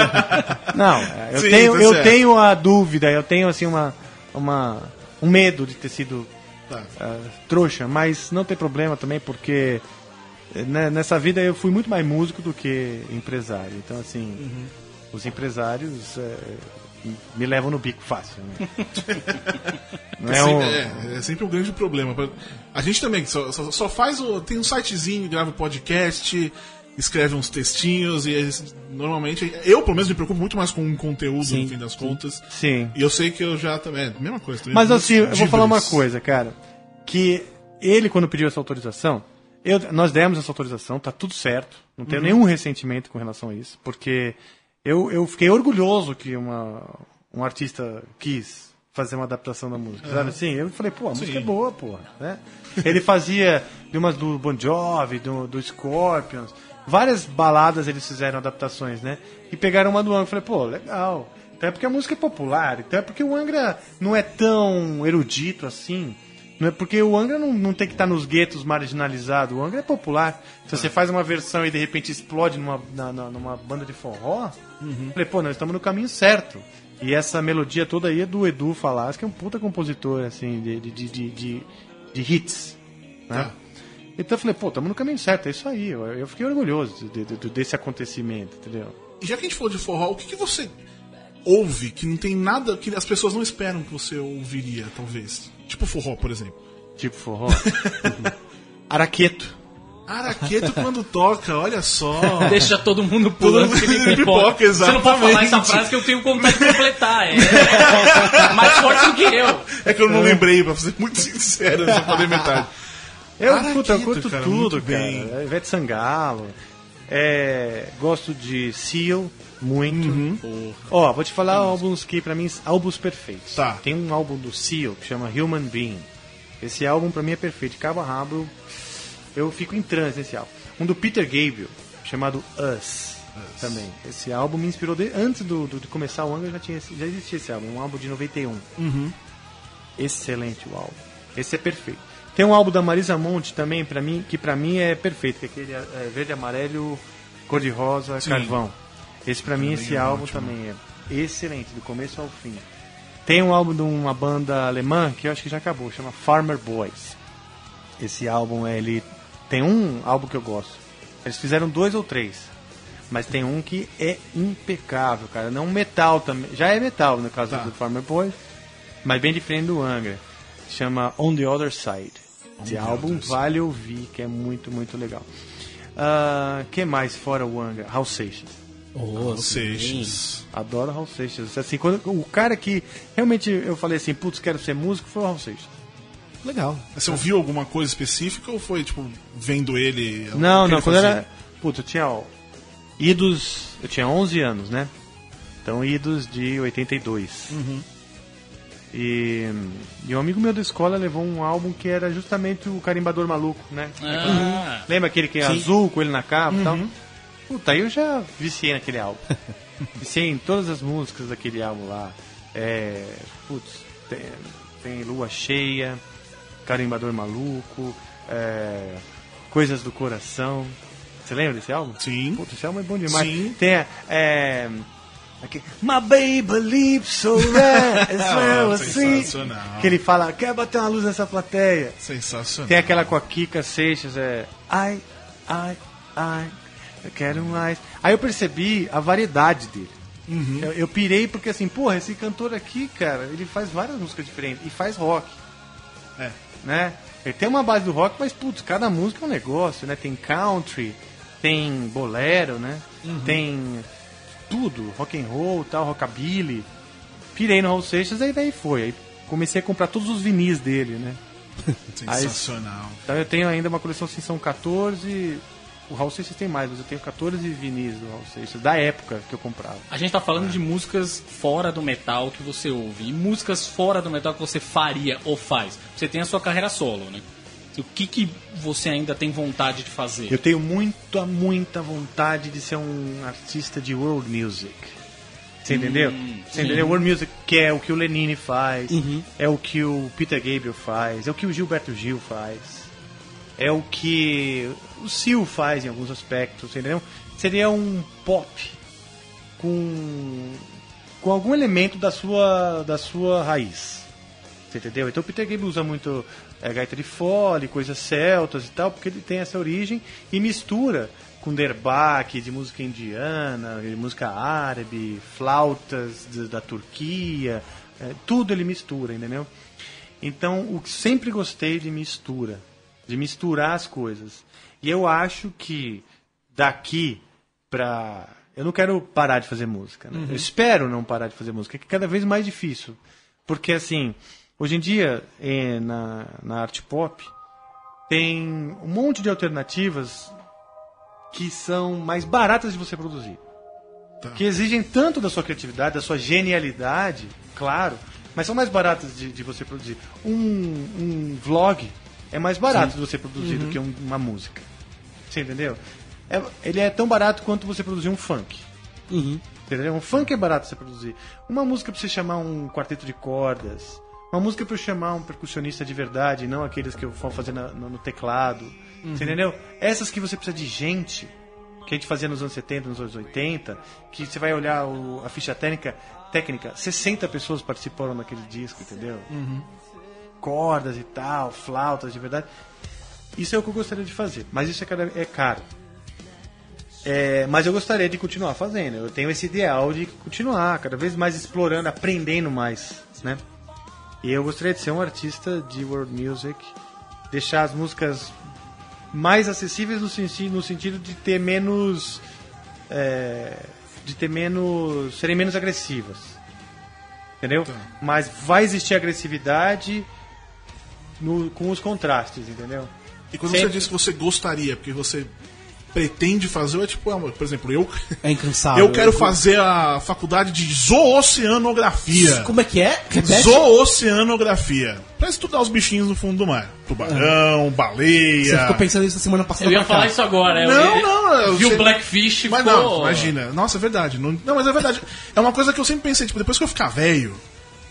Não, eu Sim, tenho, tá eu certo. tenho a dúvida, eu tenho assim uma, uma um medo de ter sido Tá. ah, trouxa, mas não tem problema também porque né, nessa vida eu fui muito mais músico do que empresário. Então assim, os empresários é, me levam no bico fácil. Né? Não É, é um- sempre, é, é sempre um grande problema. A gente também só, só- só faz o. Tem um sitezinho, grava o podcast, escreve uns textinhos e eles- normalmente. Eu, pelo menos, me preocupo muito mais com o conteúdo, Sim, no fim das contas. Sim. E eu sei que eu já também. É a mesma coisa. Mas assim, eu vou falar uma coisa, cara. Que ele, quando pediu essa autorização, eu- nós demos essa autorização, tá tudo certo. Não tenho nenhum ressentimento com relação a isso. Porque eu, eu fiquei orgulhoso que uma, um artista quis fazer uma adaptação da música. Sabe assim? Eu falei, pô, a música é boa, pô. Né? Ele fazia de umas do Bon Jovi, do, do Scorpions. Várias baladas eles fizeram adaptações, né? E pegaram uma do Angra. Falei, pô, legal. Então é porque a música é popular. Então é porque o Angra não é tão erudito assim. Não é porque o Angra não, não tem que estar nos guetos marginalizados. O Angra é popular. Se você faz uma versão e de repente explode numa, na- na- numa banda de forró, eu falei, pô, nós estamos no caminho certo. E essa melodia toda aí é do Edu Falas, que é um puta compositor, assim, de, de, de, de, de- hits. Né? Então eu falei, pô, estamos no caminho certo, é isso aí. Eu, eu fiquei orgulhoso de- de- desse acontecimento, entendeu? E já que a gente falou de forró, o que, que você ouve que não tem nada que as pessoas não esperam que você ouviria, talvez? Tipo forró, por exemplo. Tipo forró. Araqueto. Araqueto quando toca, olha só. Deixa todo mundo pulando Todo mundo pipoca. pipoca, Você não pode falar essa frase que eu tenho vontade de completar. É mais forte do que eu. É que eu não lembrei, pra ser muito sincero, eu só falei metade. Eu, Araqueto, puta, eu curto cara, tudo, muito cara. bem. É, Ivete Sangalo. É, gosto de Seal, muito. Ó, vou te falar álbuns que pra mim, álbuns perfeitos. Tá. Tem um álbum do Seal que chama Human Being. Esse álbum pra mim é perfeito. De cabo a rabo, eu, fico em transe nesse álbum. Um do Peter Gabriel, chamado Us. Também. Esse álbum me inspirou de, antes do, do- de começar o ano, já, tinha, já existia esse álbum, um álbum de 91. Excelente o álbum. Esse é perfeito. Tem um álbum da Marisa Monte também, pra mim, que pra mim é perfeito, que é aquele é, verde, amarelo, cor de rosa, Sim. carvão. Esse pra mim, esse é álbum ótimo. também é excelente, do começo ao fim. Tem um álbum de uma banda alemã que eu acho que já acabou, chama Farmer Boys. Esse álbum, ele tem um álbum que eu gosto. Eles fizeram dois ou três. Mas tem um que é impecável, cara. Não metal também. Já é metal no caso Tá. do Farmer Boy, mas bem diferente do Angra. Chama On the Other Side. Esse álbum vale ouvir, que é muito, muito legal. Ah, que mais fora o Angra? Raul Seixas. Oh, Seixas. Adoro Raul Seixas. Assim, quando, o cara que realmente eu falei assim, putz, quero ser músico, foi o Raul Seixas. Legal. Você ouviu alguma coisa específica ou foi, tipo, vendo ele? Não, não, ele quando fazia? era. Putz, eu tinha. Ó, idos. Eu tinha 11 anos, né? Então, idos de 82. E, e um amigo meu da escola levou um álbum que era justamente o Carimbador Maluco, né? Ah, Lembra aquele que é azul com ele na capa e tal? Puta, aí eu já viciei naquele álbum. viciei em todas as músicas daquele álbum lá. É. Putz, tem, tem Lua Cheia, Carimbador Maluco, é, Coisas do Coração. Você lembra desse álbum? Sim. Putz, esse álbum é bom demais. Sim. Tem a. É, aqui, My baby lips so red as well as sweet. Sensacional. Que ele fala, quer bater uma luz nessa plateia. Sensacional. Tem aquela com a Kika Seixas, é. Ai, ai, ai, eu quero mais. Aí eu percebi a variedade dele. Eu, eu pirei porque assim, porra, esse cantor aqui, cara, ele faz várias músicas diferentes e faz rock. É. Né? Ele tem uma base do rock, mas putz, cada música é um negócio, né? Tem country, tem bolero, né? Tem tudo, rock and roll, tal, rockabilly. Pirei no Raul Seixas e daí foi. Aí comecei a comprar todos os vinis dele, né? Sensacional. Então eu tenho ainda uma coleção assim, são 14. O Raul Seixas tem mais, mas eu tenho 14 vinis do Raul Seixas, da época que eu comprava. a gente tá falando de músicas fora do metal que você ouve. E músicas fora do metal que você faria ou faz. Você tem a sua carreira solo, né? O que, que você ainda tem vontade de fazer? Eu tenho muita, muita vontade de ser um artista de world music. Você entendeu? Você entendeu? World music que é o que o Lenine faz, é o que o Peter Gabriel faz, é o que o Gilberto Gil faz, é o que o Sil faz em alguns aspectos, entendeu? Seria um pop com com algum elemento da sua da sua raiz. Você entendeu? Então o Peter Gabriel usa muito é, gaita de fole, coisas celtas e tal, porque ele tem essa origem e mistura com derbaque de música indiana, de música árabe, flautas de- da Turquia, é, tudo ele mistura, entendeu? Então, o que sempre gostei de mistura, de misturar as coisas. E eu acho que daqui pra. Eu não quero parar de fazer música. Né? Eu espero não parar de fazer música, que é cada vez mais difícil. Porque, assim, hoje em dia, eh, na, na arte pop, tem um monte de alternativas que são mais baratas de você produzir. Tá. Que exigem tanto da sua criatividade, da sua genialidade, claro, mas são mais baratas de, de você produzir. Um, um vlog é mais barato de você produzir do que um- uma música. Você entendeu? É- ele é tão barato quanto você produzir um funk. Entendeu? Um funk é barato você produzir. Uma música pra você chamar um quarteto de cordas. Uma música pra eu chamar um percussionista de verdade, não aqueles que eu vou fazer na- no, no teclado. Você entendeu? Essas que você precisa de gente, que a gente fazia nos anos 70, nos anos 80, que você vai olhar o- a ficha técnica, técnica, 60 pessoas participaram naquele disco, entendeu? Cordas e tal, flautas de verdade. Isso é o que eu gostaria de fazer, mas isso é, cada- é caro. É, mas eu gostaria de continuar fazendo. Eu tenho esse ideal de continuar cada vez mais explorando, aprendendo mais, né? E eu gostaria de ser um artista de world music, deixar as músicas mais acessíveis no, senti- no sentido de ter menos, é, de ter menos, serem menos agressivas, entendeu? Mas vai existir agressividade no- com os contrastes, entendeu? E quando Sempre. você diz que você gostaria, porque você pretende fazer, é tipo, por exemplo, eu, É incansável. eu quero fazer a faculdade de zooceanografia. Como é que é? Repete? Zooceanografia. Pra estudar os bichinhos no fundo do mar. Tubarão, baleia. Você ficou pensando isso na semana passada. Eu ia pra cá. falar isso agora. Não, eu, não, eu Viu sei- Blackfish e Mas ficou... não, imagina. Nossa, é verdade. Não, não, mas é verdade. É uma coisa que eu sempre pensei, tipo, depois que eu ficar velho,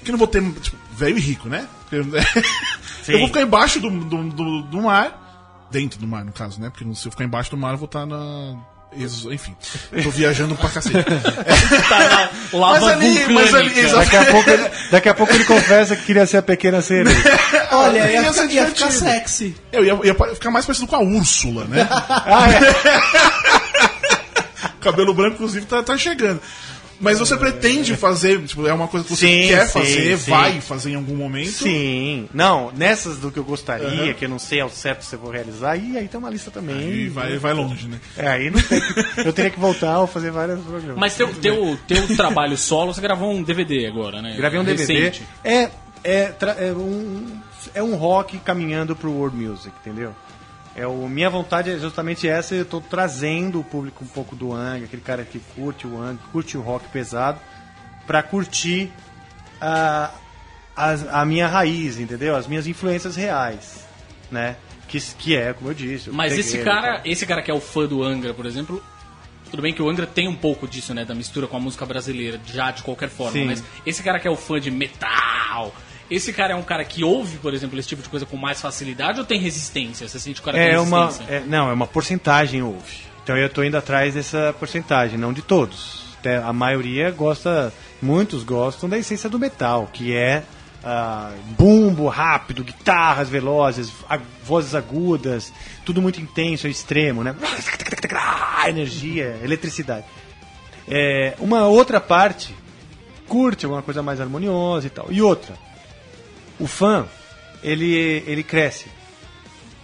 que não vou ter, tipo, velho e rico, né? Eu, eu vou ficar embaixo do, do, do, do mar, dentro do mar, no caso, né? Porque se eu ficar embaixo do mar, eu vou estar na... Enfim, tô viajando pra cacete. Tá na lava Mas ali- mas ali, vulcânica. exato. Daqui a, pouco ele, daqui a pouco ele confessa que queria ser a pequena sereia. Olha, ia, Ia ficar, ia ficar sexy. Eu ia, ia ficar mais parecido com a Úrsula, né? Ah, é. cabelo branco, inclusive, tá, tá chegando. Mas você pretende fazer, tipo, é uma coisa que você Sim, quer sim, fazer, sim. vai fazer em algum momento? Sim. Não, nessas do que eu gostaria, Aham. que eu não sei ao certo se eu vou realizar, e aí tem uma lista também. E vai, vai longe, né? É, aí não tem. eu teria que voltar ou fazer vários programas. Mas teu, teu, teu trabalho solo, você gravou um DVD agora, né? Gravei um DVD. Recente. É, é, é, um, é um rock caminhando pro world music, entendeu? É o, minha vontade é justamente essa, eu tô trazendo o público um pouco do Ang, aquele cara que curte o Ang, curte o rock pesado, pra curtir a, a, a minha raiz, entendeu? As minhas influências reais, né? Que, que é, como eu disse. Mas esse cara, tal. esse cara que é o fã do Angra, por exemplo, tudo bem que o Angra tem um pouco disso, né, da mistura com a música brasileira, já de qualquer forma, Sim. mas esse cara que é o fã de metal, esse cara é um cara que ouve, por exemplo, esse tipo de coisa com mais facilidade ou tem resistência? Você sente que o cara É tem uma, resistência? é, não, é uma porcentagem houve. Então eu tô indo atrás dessa porcentagem, não de todos. A maioria gosta, muitos gostam da essência do metal, que é ah, bumbo rápido, guitarras velozes, a- vozes agudas, tudo muito intenso, extremo, né? Energia, eletricidade. É, uma outra parte curte alguma coisa mais harmoniosa e tal. E outra, o fã, ele, ele cresce.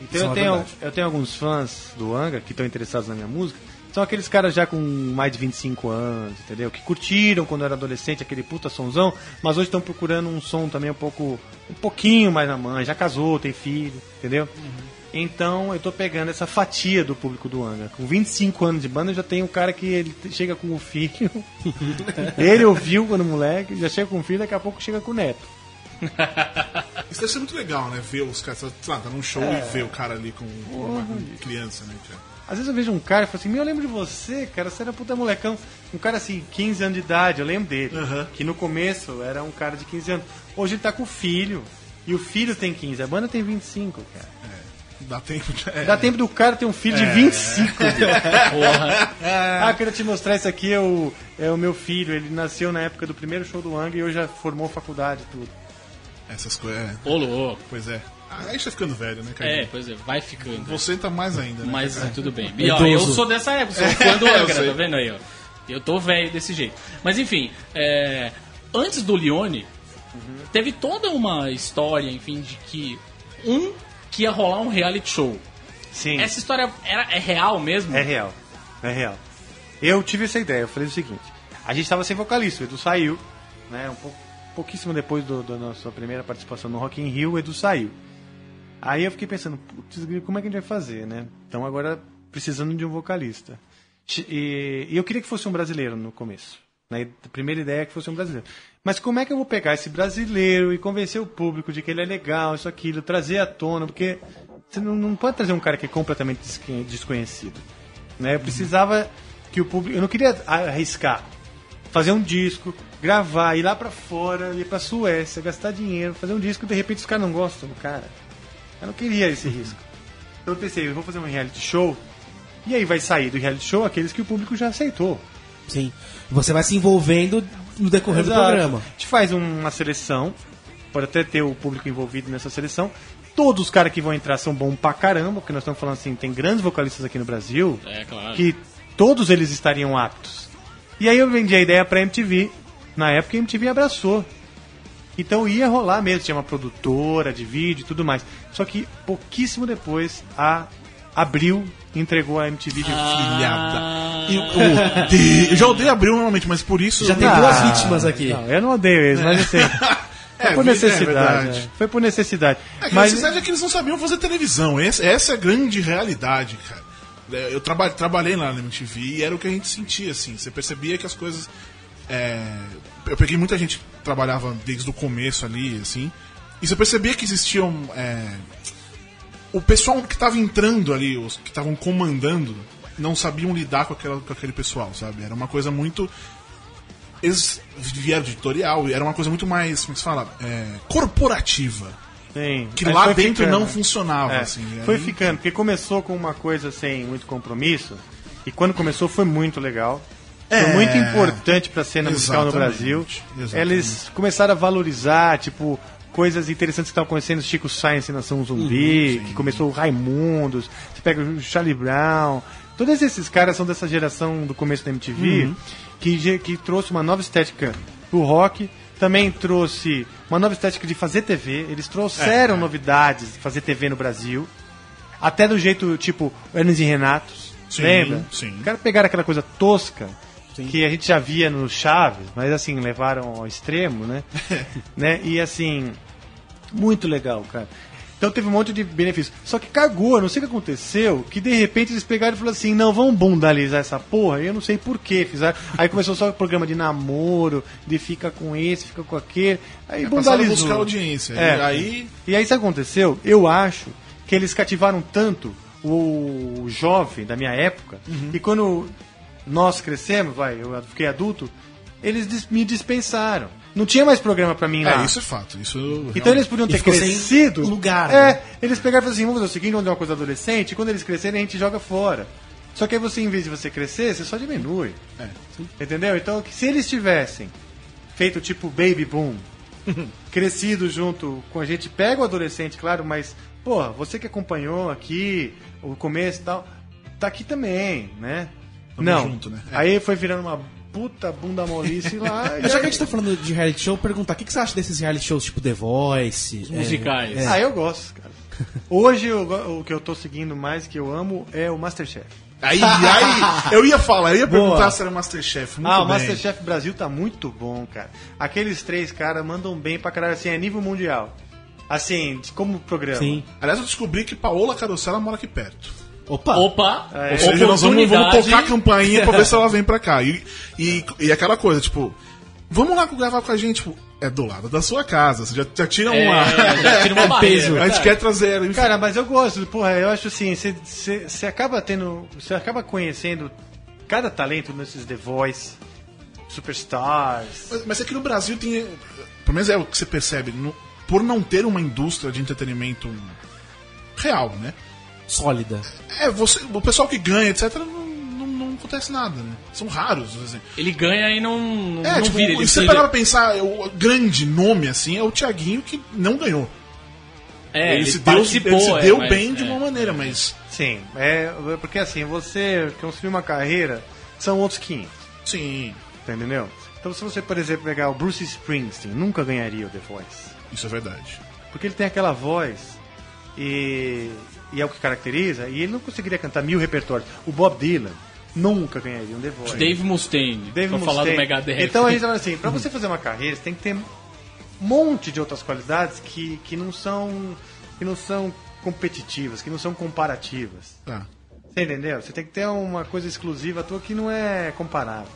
Então Isso é eu tenho, eu tenho alguns fãs do Anga que estão interessados na minha música. São aqueles caras já com mais de 25 anos, entendeu? Que curtiram quando era adolescente aquele puta sonzão, mas hoje estão procurando um som também um pouco um pouquinho mais na mãe, já casou, tem filho, entendeu? Então eu tô pegando essa fatia do público do Anga. Com 25 anos de banda, eu já tenho um cara que ele chega com o filho. ele ouviu quando moleque, já chega com o filho, daqui a pouco chega com o neto. Isso deve ser muito legal, né? Ver os caras, sei lá, tá num show É. e ver o cara ali com, com uma criança, né? cara? Às vezes eu vejo um cara e falo assim, meu, eu lembro de você, cara, você era puta molecão. Um cara assim, 15 anos de idade, eu lembro dele. Aham. Que no começo era um cara de 15 anos. Hoje ele tá com o filho. E o filho tem 15, a banda tem 25, cara. Dá tempo de. é. Dá tempo do cara ter um filho de 25, bicho. Porra. Ah, quero te mostrar isso aqui, é o, é o meu filho. Ele nasceu na época do primeiro show do Ang e hoje já formou faculdade e tudo. Essas coisas. É. Ô, louco. Pois é. Ah, aí está ficando velho, né, cara? É, pois é, vai ficando. Você tá mais ainda, né? Mas cara? tudo bem. E, ó, eu sou dessa época, sou fã do É, eu Angra, tá vendo aí, ó? Eu tô velho desse jeito. Mas enfim, é, antes do Lione, teve toda uma história, enfim, de que um que ia rolar um reality show. Sim. Essa história era, é real mesmo? É real. É real. Eu tive essa ideia, eu falei o seguinte: a gente estava sem vocalista, o Edu saiu, né? Um pouco, pouquíssimo depois do- da nossa primeira participação no Rock in Rio, o Edu saiu. Aí eu fiquei pensando, putz, como é que a gente vai fazer, né? Então agora precisando de um vocalista. E, e eu queria que fosse um brasileiro no começo. Né? A primeira ideia é que fosse um brasileiro. Mas como é que eu vou pegar esse brasileiro e convencer o público de que ele é legal, isso, aquilo, trazer à tona? Porque você não, não pode trazer um cara que é completamente desconhecido. Né? Eu precisava que o público. Eu não queria arriscar. Fazer um disco, gravar, ir lá pra fora, ir pra Suécia, gastar dinheiro, fazer um disco e de repente os caras não gostam do cara. Eu não queria esse risco. Então eu pensei, eu vou fazer um reality show. E aí vai sair do reality show aqueles que o público já aceitou. Sim. Você vai se envolvendo no decorrer do Exato. programa. A gente faz uma seleção, pode até ter o público envolvido nessa seleção. Todos os caras que vão entrar são bons pra caramba, porque nós estamos falando assim, tem grandes vocalistas aqui no Brasil, É, claro. que todos eles estariam aptos. E aí eu vendi a ideia pra MTV. Na época a MTV abraçou. Então ia rolar mesmo, tinha uma produtora de vídeo e tudo mais. Só que pouquíssimo depois a Abril entregou a MTV de Filhada. Eu, eu odeio. Eu já odeio Abril normalmente, mas por isso. Já tem Ah, duas vítimas aqui. Não, eu não odeio eles, mas assim. É, Foi por é necessidade. verdade. né? Foi por necessidade. É, que mas a necessidade é que eles não sabiam fazer televisão. Essa, essa é a grande realidade, cara. É, Eu traba trabalhei lá na MTV e era o que a gente sentia, assim. Você percebia que as coisas. é, Eu peguei muita gente que trabalhava desde o começo ali, assim. E você percebia que existiam. é, O pessoal que estava entrando ali, os que estavam comandando, não sabiam lidar com, aquela, com aquele pessoal, sabe? Era uma coisa muito. Eles vieram de editorial era uma coisa muito mais, como se fala? É, corporativa. Sim. Que Aí lá dentro ficando. não funcionava, É, assim. Foi Aí- ficando, porque começou com uma coisa sem muito compromisso. E quando começou foi muito legal. É. Foi muito importante pra cena musical no Brasil. exatamente. Eles começaram a valorizar, tipo, coisas interessantes que estavam acontecendo. Chico Science Nação Zumbi, Uhum, que começou o Raimundos. Você pega o Charlie Brown. Todos esses caras são dessa geração do começo da MTV que, ge- que trouxe uma nova estética pro rock. Também trouxe uma nova estética de fazer TV. Eles trouxeram novidades de fazer TV no Brasil. Até do jeito tipo Hermes e Renatos. Sim, lembra? sim. Caras pegaram aquela coisa tosca que a gente já via no Chaves, mas assim, levaram ao extremo, né? né? E assim, muito legal, cara. Então teve um monte de benefícios. Só que cagou, não sei o que aconteceu, que de repente eles pegaram e falaram assim, não, vamos bundalizar essa porra. E eu não sei por que fizeram. Aí começou só o programa de namoro, de fica com esse, fica com aquele. Aí É, bundalizou. buscar audiência. É. E aí. E aí sabe o que aconteceu? Eu acho que eles cativaram tanto o jovem da minha época, Uhum. e quando nós crescemos, vai, eu fiquei adulto, eles me dispensaram. Não tinha mais programa pra mim lá. É, isso é fato. Isso Então eles podiam ter crescido. lugar, É, né? eles pegaram e falaram assim: vamos fazer o seguinte, vamos dar uma coisa adolescente, e quando eles crescerem a gente joga fora. Só que aí você, em vez de você crescer, você só diminui. É. Entendeu? Então, se eles tivessem feito tipo Baby Boom, crescido junto com a gente, pega o adolescente, claro, mas, pô, você que acompanhou aqui o começo e tal, tá aqui também, né? Tamo Não. junto, né? É. Aí foi virando uma puta bunda molice lá. e Já que a gente tá falando de reality show, perguntar, o que, que você acha desses reality shows tipo The Voice? é, musicais. é. Ah, eu gosto, cara. Hoje eu o que eu tô seguindo mais, que eu amo, é o Masterchef. Aí, aí, eu ia falar, eu ia Boa. perguntar se era Masterchef. Muito ah, o bem. Masterchef Brasil tá muito bom, cara. Aqueles três caras mandam bem pra caralho, assim, a nível mundial. Assim, como programa. Sim. Aliás, eu descobri que Paola Carosella mora aqui perto. Opa! Opa! É. Ou seja, nós vamos, vamos tocar a campainha pra ver se ela vem pra cá. E, e, e aquela coisa, tipo, vamos lá gravar com a gente. Tipo, é do lado da sua casa. Você já, já tira É, uma. já tira uma barreira, peso. A gente quer trazer. enfim. Cara, mas eu gosto, porra, eu acho assim, você acaba tendo. Você acaba conhecendo cada talento nesses The Voice, Superstars. Mas, mas é que no Brasil tem. Pelo menos é o que você percebe. no- por não ter uma indústria de entretenimento real, né? Sólida. É, você, o pessoal que ganha, etc., não, não, não acontece nada, né? São raros. Assim. Ele ganha e não, não, É, não tipo, vira. Ele se você parar pra pensar, o grande nome, assim, é o Thiaguinho que não ganhou. É, ele, ele, se deu, ele se é, deu mas- bem de é. uma maneira, mas. Sim, é porque assim, você construir uma carreira são outros 500, Sim, entendeu? Então se você, por exemplo, pegar o Bruce Springsteen, nunca ganharia o The Voice. isso é verdade. Porque ele tem aquela voz e, e é o que caracteriza, e ele não conseguiria cantar mil repertórios. O Bob Dylan nunca ganharia um The Voice. Dave Mustaine. Dave pra falar do Mustaine. Megadeth. Então a gente fala assim, pra você fazer uma carreira, você tem que ter um monte de outras qualidades que, que não são que não são competitivas, que não são comparativas. Tá. Você entendeu? Você tem que ter uma coisa exclusiva tua que não é comparável.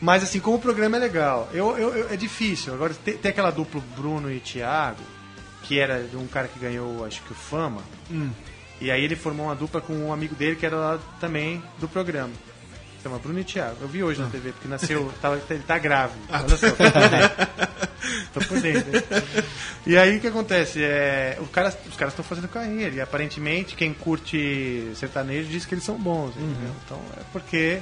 Mas assim, como o programa é legal, eu, eu- eu- é difícil. Agora tem, tem aquela dupla Bruno e Thiago, que era de um cara que ganhou, acho que o Fama. E aí ele formou uma dupla com um amigo dele que era lá também do programa. Chama Bruno e Thiago. Eu vi hoje na TV, porque nasceu. tava- ele tá grávido. Olha só, tô por dentro. Tô por dentro. E aí o que acontece? É, os caras os caras estão fazendo carreira. E aparentemente quem curte sertanejo diz que eles são bons. entendeu? Então é porque.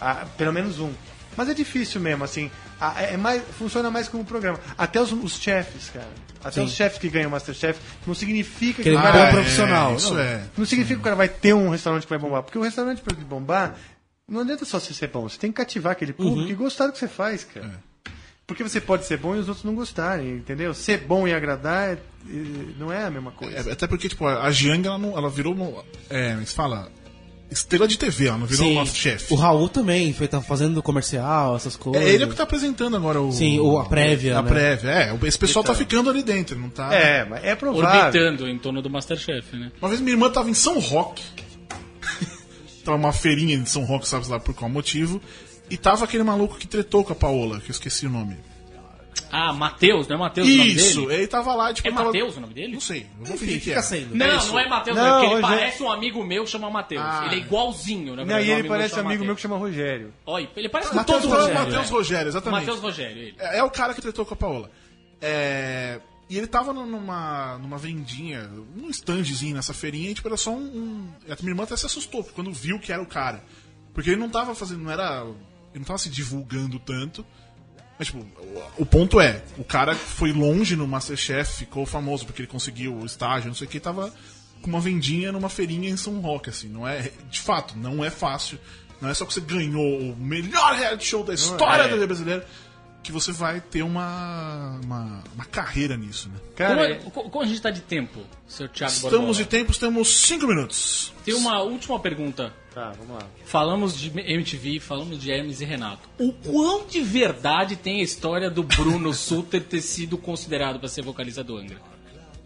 ah, pelo menos um. Mas é difícil mesmo, assim. ah, é é mais, funciona mais como um programa. Até os, os chefes, cara. Até Sim. os chefes que ganham o Masterchef não significa Que ele o é cara- bom profissional. Isso Não. é. não significa que o cara vai ter um restaurante que vai bombar. Porque o restaurante para ele bombar, não adianta só você ser bom. Você tem que cativar aquele público e gostar do que você faz, cara. Porque você pode ser bom e os outros não gostarem, entendeu? Ser bom e agradar é- é- não é a mesma coisa. É, até porque, tipo, a Giang, ela, não, ela virou. É, se fala. Estrela de TV, ela não virou Sim. chefe. O Raul também foi tá fazendo comercial, essas coisas. É ele é que tá apresentando agora o. Sim, o- a prévia, A né? prévia, é. Esse pessoal tá Então. ficando ali dentro, não tá. É, mas é provável. Orbitando em torno do Masterchef, né? Uma vez minha irmã tava em São Roque. tava uma feirinha em São Roque, sabe lá por qual motivo. E tava aquele maluco que tretou com a Paola, que eu esqueci o nome. Ah, Matheus, não é Matheus o nome Isso, dele? ele tava lá, tipo. É tava- Matheus o nome dele? Não sei, eu vou fingir que fica é. sendo. Não, isso. não é Matheus, Não, não, porque ele é- parece um amigo meu que chama Matheus. Ah. Ele é igualzinho, na Não, e ele parece um amigo meu que chama Rogério. Olha, ele parece com Matheus todo Rogério. Matheus é. Rogério, exatamente. Matheus Rogério, ele. É, é o cara que tretou com a Paola. É, E ele tava numa, numa vendinha, num standzinho nessa feirinha, e tipo, era só um. um... A minha irmã até se assustou quando viu que era o cara. Porque ele não tava fazendo. Não era. Ele não tava se divulgando tanto. Mas, tipo, o, o ponto é, o cara foi longe no Masterchef, ficou famoso porque ele conseguiu o estágio, não sei o que, tava com uma vendinha numa feirinha em São Roque, assim. Não é, de fato, não é fácil. Não é só que você ganhou o melhor reality show da história é. da TV brasileira que você vai ter uma, uma, uma carreira nisso, né? Como, Cara, é- co- como a gente tá de tempo, seu Thiago Estamos Borbola? de tempos, temos cinco minutos. Tem uma última pergunta. Tá, vamos lá. Falamos de MTV, falamos de Hermes e Renato. O quão de verdade tem a história do Bruno Suter ter sido considerado para ser vocalista do Angra?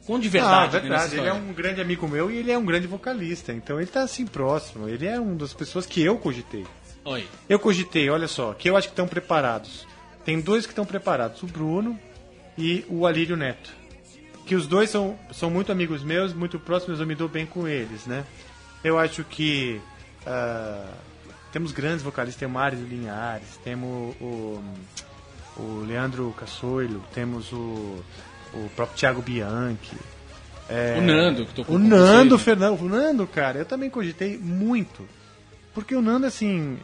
Quão de Ah, verdade, tem nessa verdade. Ele é um grande amigo meu e ele é um grande vocalista. Então ele tá assim próximo. Ele é uma das pessoas que eu cogitei. Oi. Eu cogitei, olha só, que eu acho que estão preparados. Tem dois que estão preparados, o Bruno e o Alírio Neto. Que os dois são, são muito amigos meus, muito próximos, eu me dou bem com eles, né? Eu acho que ah, temos grandes vocalistas, tem o Mário Linhares, temos o, o Leandro Cassoilo, temos o, o próprio Thiago Bianchi. é, O Nando, que o com Nando, vocês, né? Fernando, o Nando, cara, eu também cogitei muito. Porque o Nando, assim,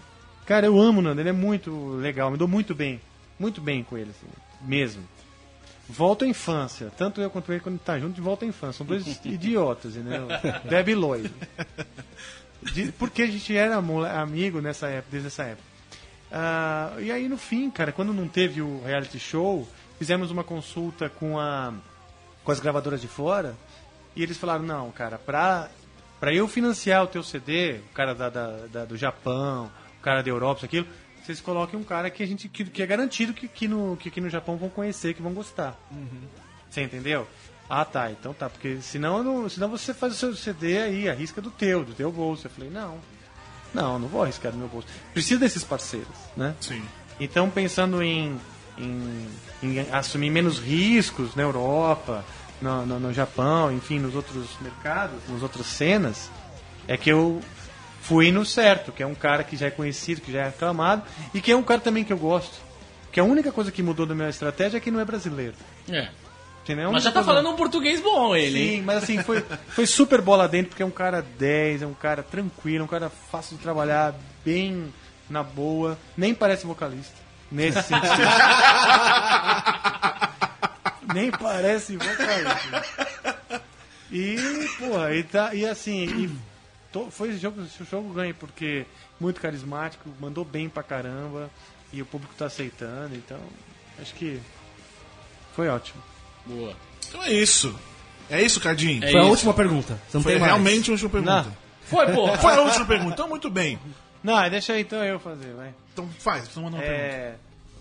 cara, eu amo o Nando, ele é muito legal, me dou muito bem. Muito bem com ele, assim, mesmo. Volta à infância, tanto eu quanto ele quando tá junto, de volta à infância. São dois idiotas, entendeu? Debiloid. De- Porque a gente era amigo nessa época, desde essa época. Ah, e aí no fim, cara, quando não teve o reality show, fizemos uma consulta com, a, com as gravadoras de fora e eles falaram, não, cara, pra, pra eu financiar o teu CD, o cara da, da- da- do Japão, o cara da Europa, isso aquilo, vocês coloquem um cara que a gente que, que é garantido que, que, no, que aqui no Japão vão conhecer, que vão gostar. Você entendeu? Ah, tá, então tá, porque senão, não, senão você faz o seu CD aí, arrisca do teu, do teu bolso. Eu falei, não, não, não vou arriscar do meu bolso. Preciso desses parceiros, né? Sim. Então, pensando em, em, em assumir menos riscos na Europa, no, no, no Japão, enfim, nos outros mercados, nas outras cenas, é que eu fui no certo, que é um cara que já é conhecido, que já é aclamado, e que é um cara também que eu gosto. Que a única coisa que mudou da minha estratégia é que não é brasileiro. É. Entendeu? Mas já tá falando um português bom ele, Sim, hein? mas assim, foi, foi super bola dentro, porque é um cara 10, é um cara tranquilo, um cara fácil de trabalhar, bem na boa, nem parece vocalista. Nesse sentido. nem parece vocalista. E, porra, e, tá, e assim, e to- foi jogo, jogo ganho, porque muito carismático, mandou bem pra caramba, e o público tá aceitando, então acho que foi ótimo. Boa. Então é isso. É isso, Cardinho? É Foi a isso. última pergunta. Não Foi realmente a última pergunta. Não. Foi, porra. Foi a última pergunta. Então, muito bem. Não, deixa aí então eu fazer, vai. Então faz, então manda uma pergunta. É,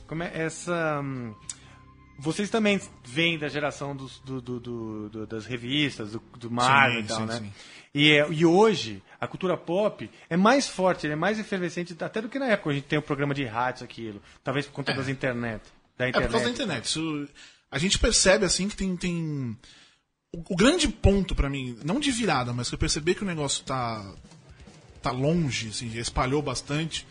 como é essa. Vocês também vêm da geração dos, do, do- do- do- das revistas, do, do Marvel Sim, e tal, sim, né? sim. E, é- e hoje, a cultura pop é mais forte, é mais efervescente até do que na época. A gente tem o programa de rádio, aquilo. Talvez por conta das internet. Da É internet. por causa da internet. Isso, a gente percebe assim que tem. tem... O, o grande ponto pra mim, não de virada, mas que eu percebi que o negócio tá. tá longe, assim, espalhou bastante,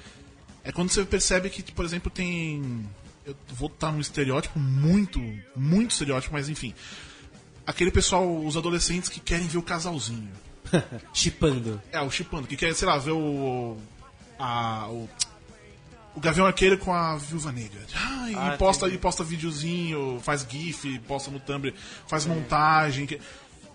é quando você percebe que, por exemplo, tem. Eu vou estar num estereótipo muito, muito estereótipo, mas enfim. Aquele pessoal, os adolescentes que querem ver o casalzinho. Chipando. É, o chipando, que quer, sei lá, ver o. A, o, o Gavião Arqueiro com a Viúva Negra. Ah, e, posta, entendi. e posta videozinho, faz GIF, posta no Tumblr, faz montagem. Que,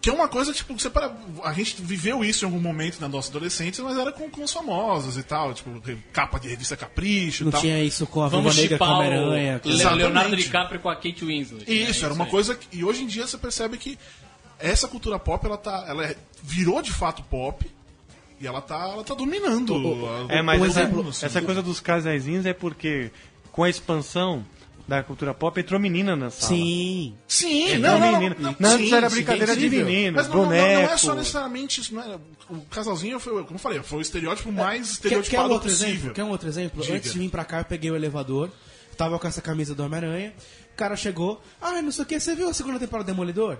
que é uma coisa, tipo, você para. A gente viveu isso em algum momento na nossa adolescência, mas era com, com os famosos e tal, tipo, capa de revista Capricho Não e tal. tinha isso com a Vamos Viúva Negra com a o Homem-Aranha. Exatamente. Leonardo DiCaprio com a Kate Winslet. Isso, É era uma aí. coisa que, e hoje em dia você percebe que essa cultura pop ela tá ela é- virou de fato pop e ela tá ela tá dominando. a- É, mas o essa, mundo, assim. essa coisa dos casaizinhos é porque com a expansão da cultura pop entrou menina na sala. Sim. Sim, Entrou não, não, não, menina. não, Não, antes sim, era sim, brincadeira é de menino, Mas não, não, não, não é boneco. só necessariamente isso, não era, o casalzinho foi, como eu falei, foi o estereótipo mais Quer, estereotipado quer um outro possível. exemplo? Quer um outro exemplo? Diga. Antes de vir pra cá, eu peguei o elevador, tava com essa camisa do Homem-Aranha, o cara chegou, ah, não sei o que, você viu a segunda temporada do Demolidor?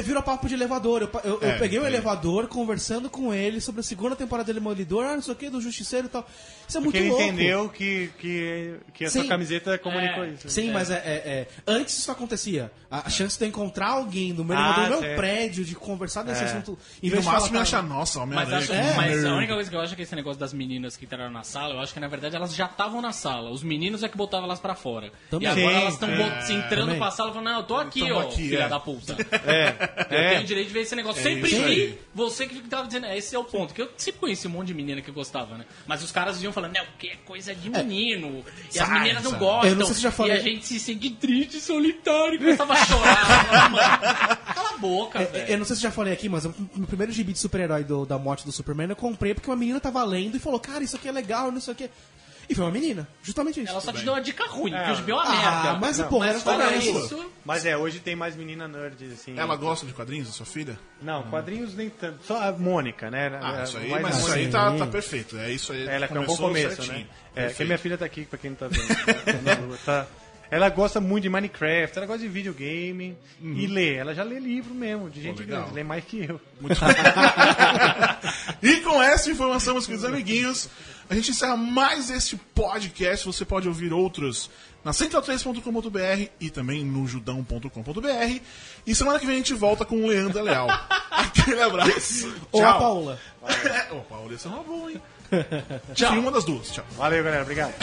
É, Virou papo de elevador. Eu, eu- eu É, peguei o é. elevador conversando com ele sobre a segunda temporada do Demolidor, ah, não sei o que, do Justiceiro e tal. Isso é muito Porque ele louco. entendeu que, que, que a Sim. sua camiseta comunicou É. isso. Sim, mas é, é- é- antes isso acontecia. A, a chance de eu encontrar alguém no meu Ah, elevador, no meu prédio, de conversar desse É. assunto. Em E vez no máximo falar, achar, nossa, Mas, Homem-Aranha. acho, mas a única coisa que eu acho é que esse negócio das meninas que entraram na sala, eu acho que na verdade elas já estavam na sala. Os meninos é que botavam elas pra fora. Também. E agora Sim, elas estão é. entrando Também. pra sala e falando, não, eu tô aqui, ó, aqui, filha é. da puta. É. Eu É. tenho o direito de ver esse negócio. É sempre vi. Você que tava dizendo, é, esse é o ponto. Que eu sempre conheci um monte de menina que gostava, né? Mas os caras iam falando, não, porque é coisa de menino. E as meninas não gostam. Eu não sei se já falei- E a gente se sente triste, solitário, começava a chorar. Eu Mano, Cala a boca, É, velho. Eu não sei se já falei aqui, mas o meu primeiro gibi de super-herói da morte do Superman eu comprei porque uma menina tava lendo e falou, cara, isso aqui é legal, não sei o quê. E foi uma menina, justamente isso. Ela só te deu uma dica ruim, porque o gibi é uma Ah, merda. mas, porra, era fora fora isso, Mas é, hoje tem mais menina nerd, assim. Ela gosta de quadrinhos, a sua filha? Não, quadrinhos nem tanto. Só a Mônica, né? Ah, É, isso aí, mas a isso aí tá, tá perfeito. É isso aí. Ela que é um bom começou começo, certinho. né? É, que minha filha tá aqui, pra quem não tá vendo. Tá na rua, tá. Ela gosta muito de Minecraft, ela gosta de videogame e lê. Ela já lê livro mesmo, de gente legal. grande, lê mais que eu. E com essa informação, meus queridos amiguinhos, a gente encerra mais este podcast. Você pode ouvir outros na central3.com.br e também no judão.com.br. E semana que vem a gente volta com o Leandro Leal. Aquele abraço. Ou a Tchau. Paula. É, Ô, Paula, essa é uma boa, hein? Tchau. Uma das duas. Tchau. Valeu, galera. Obrigado.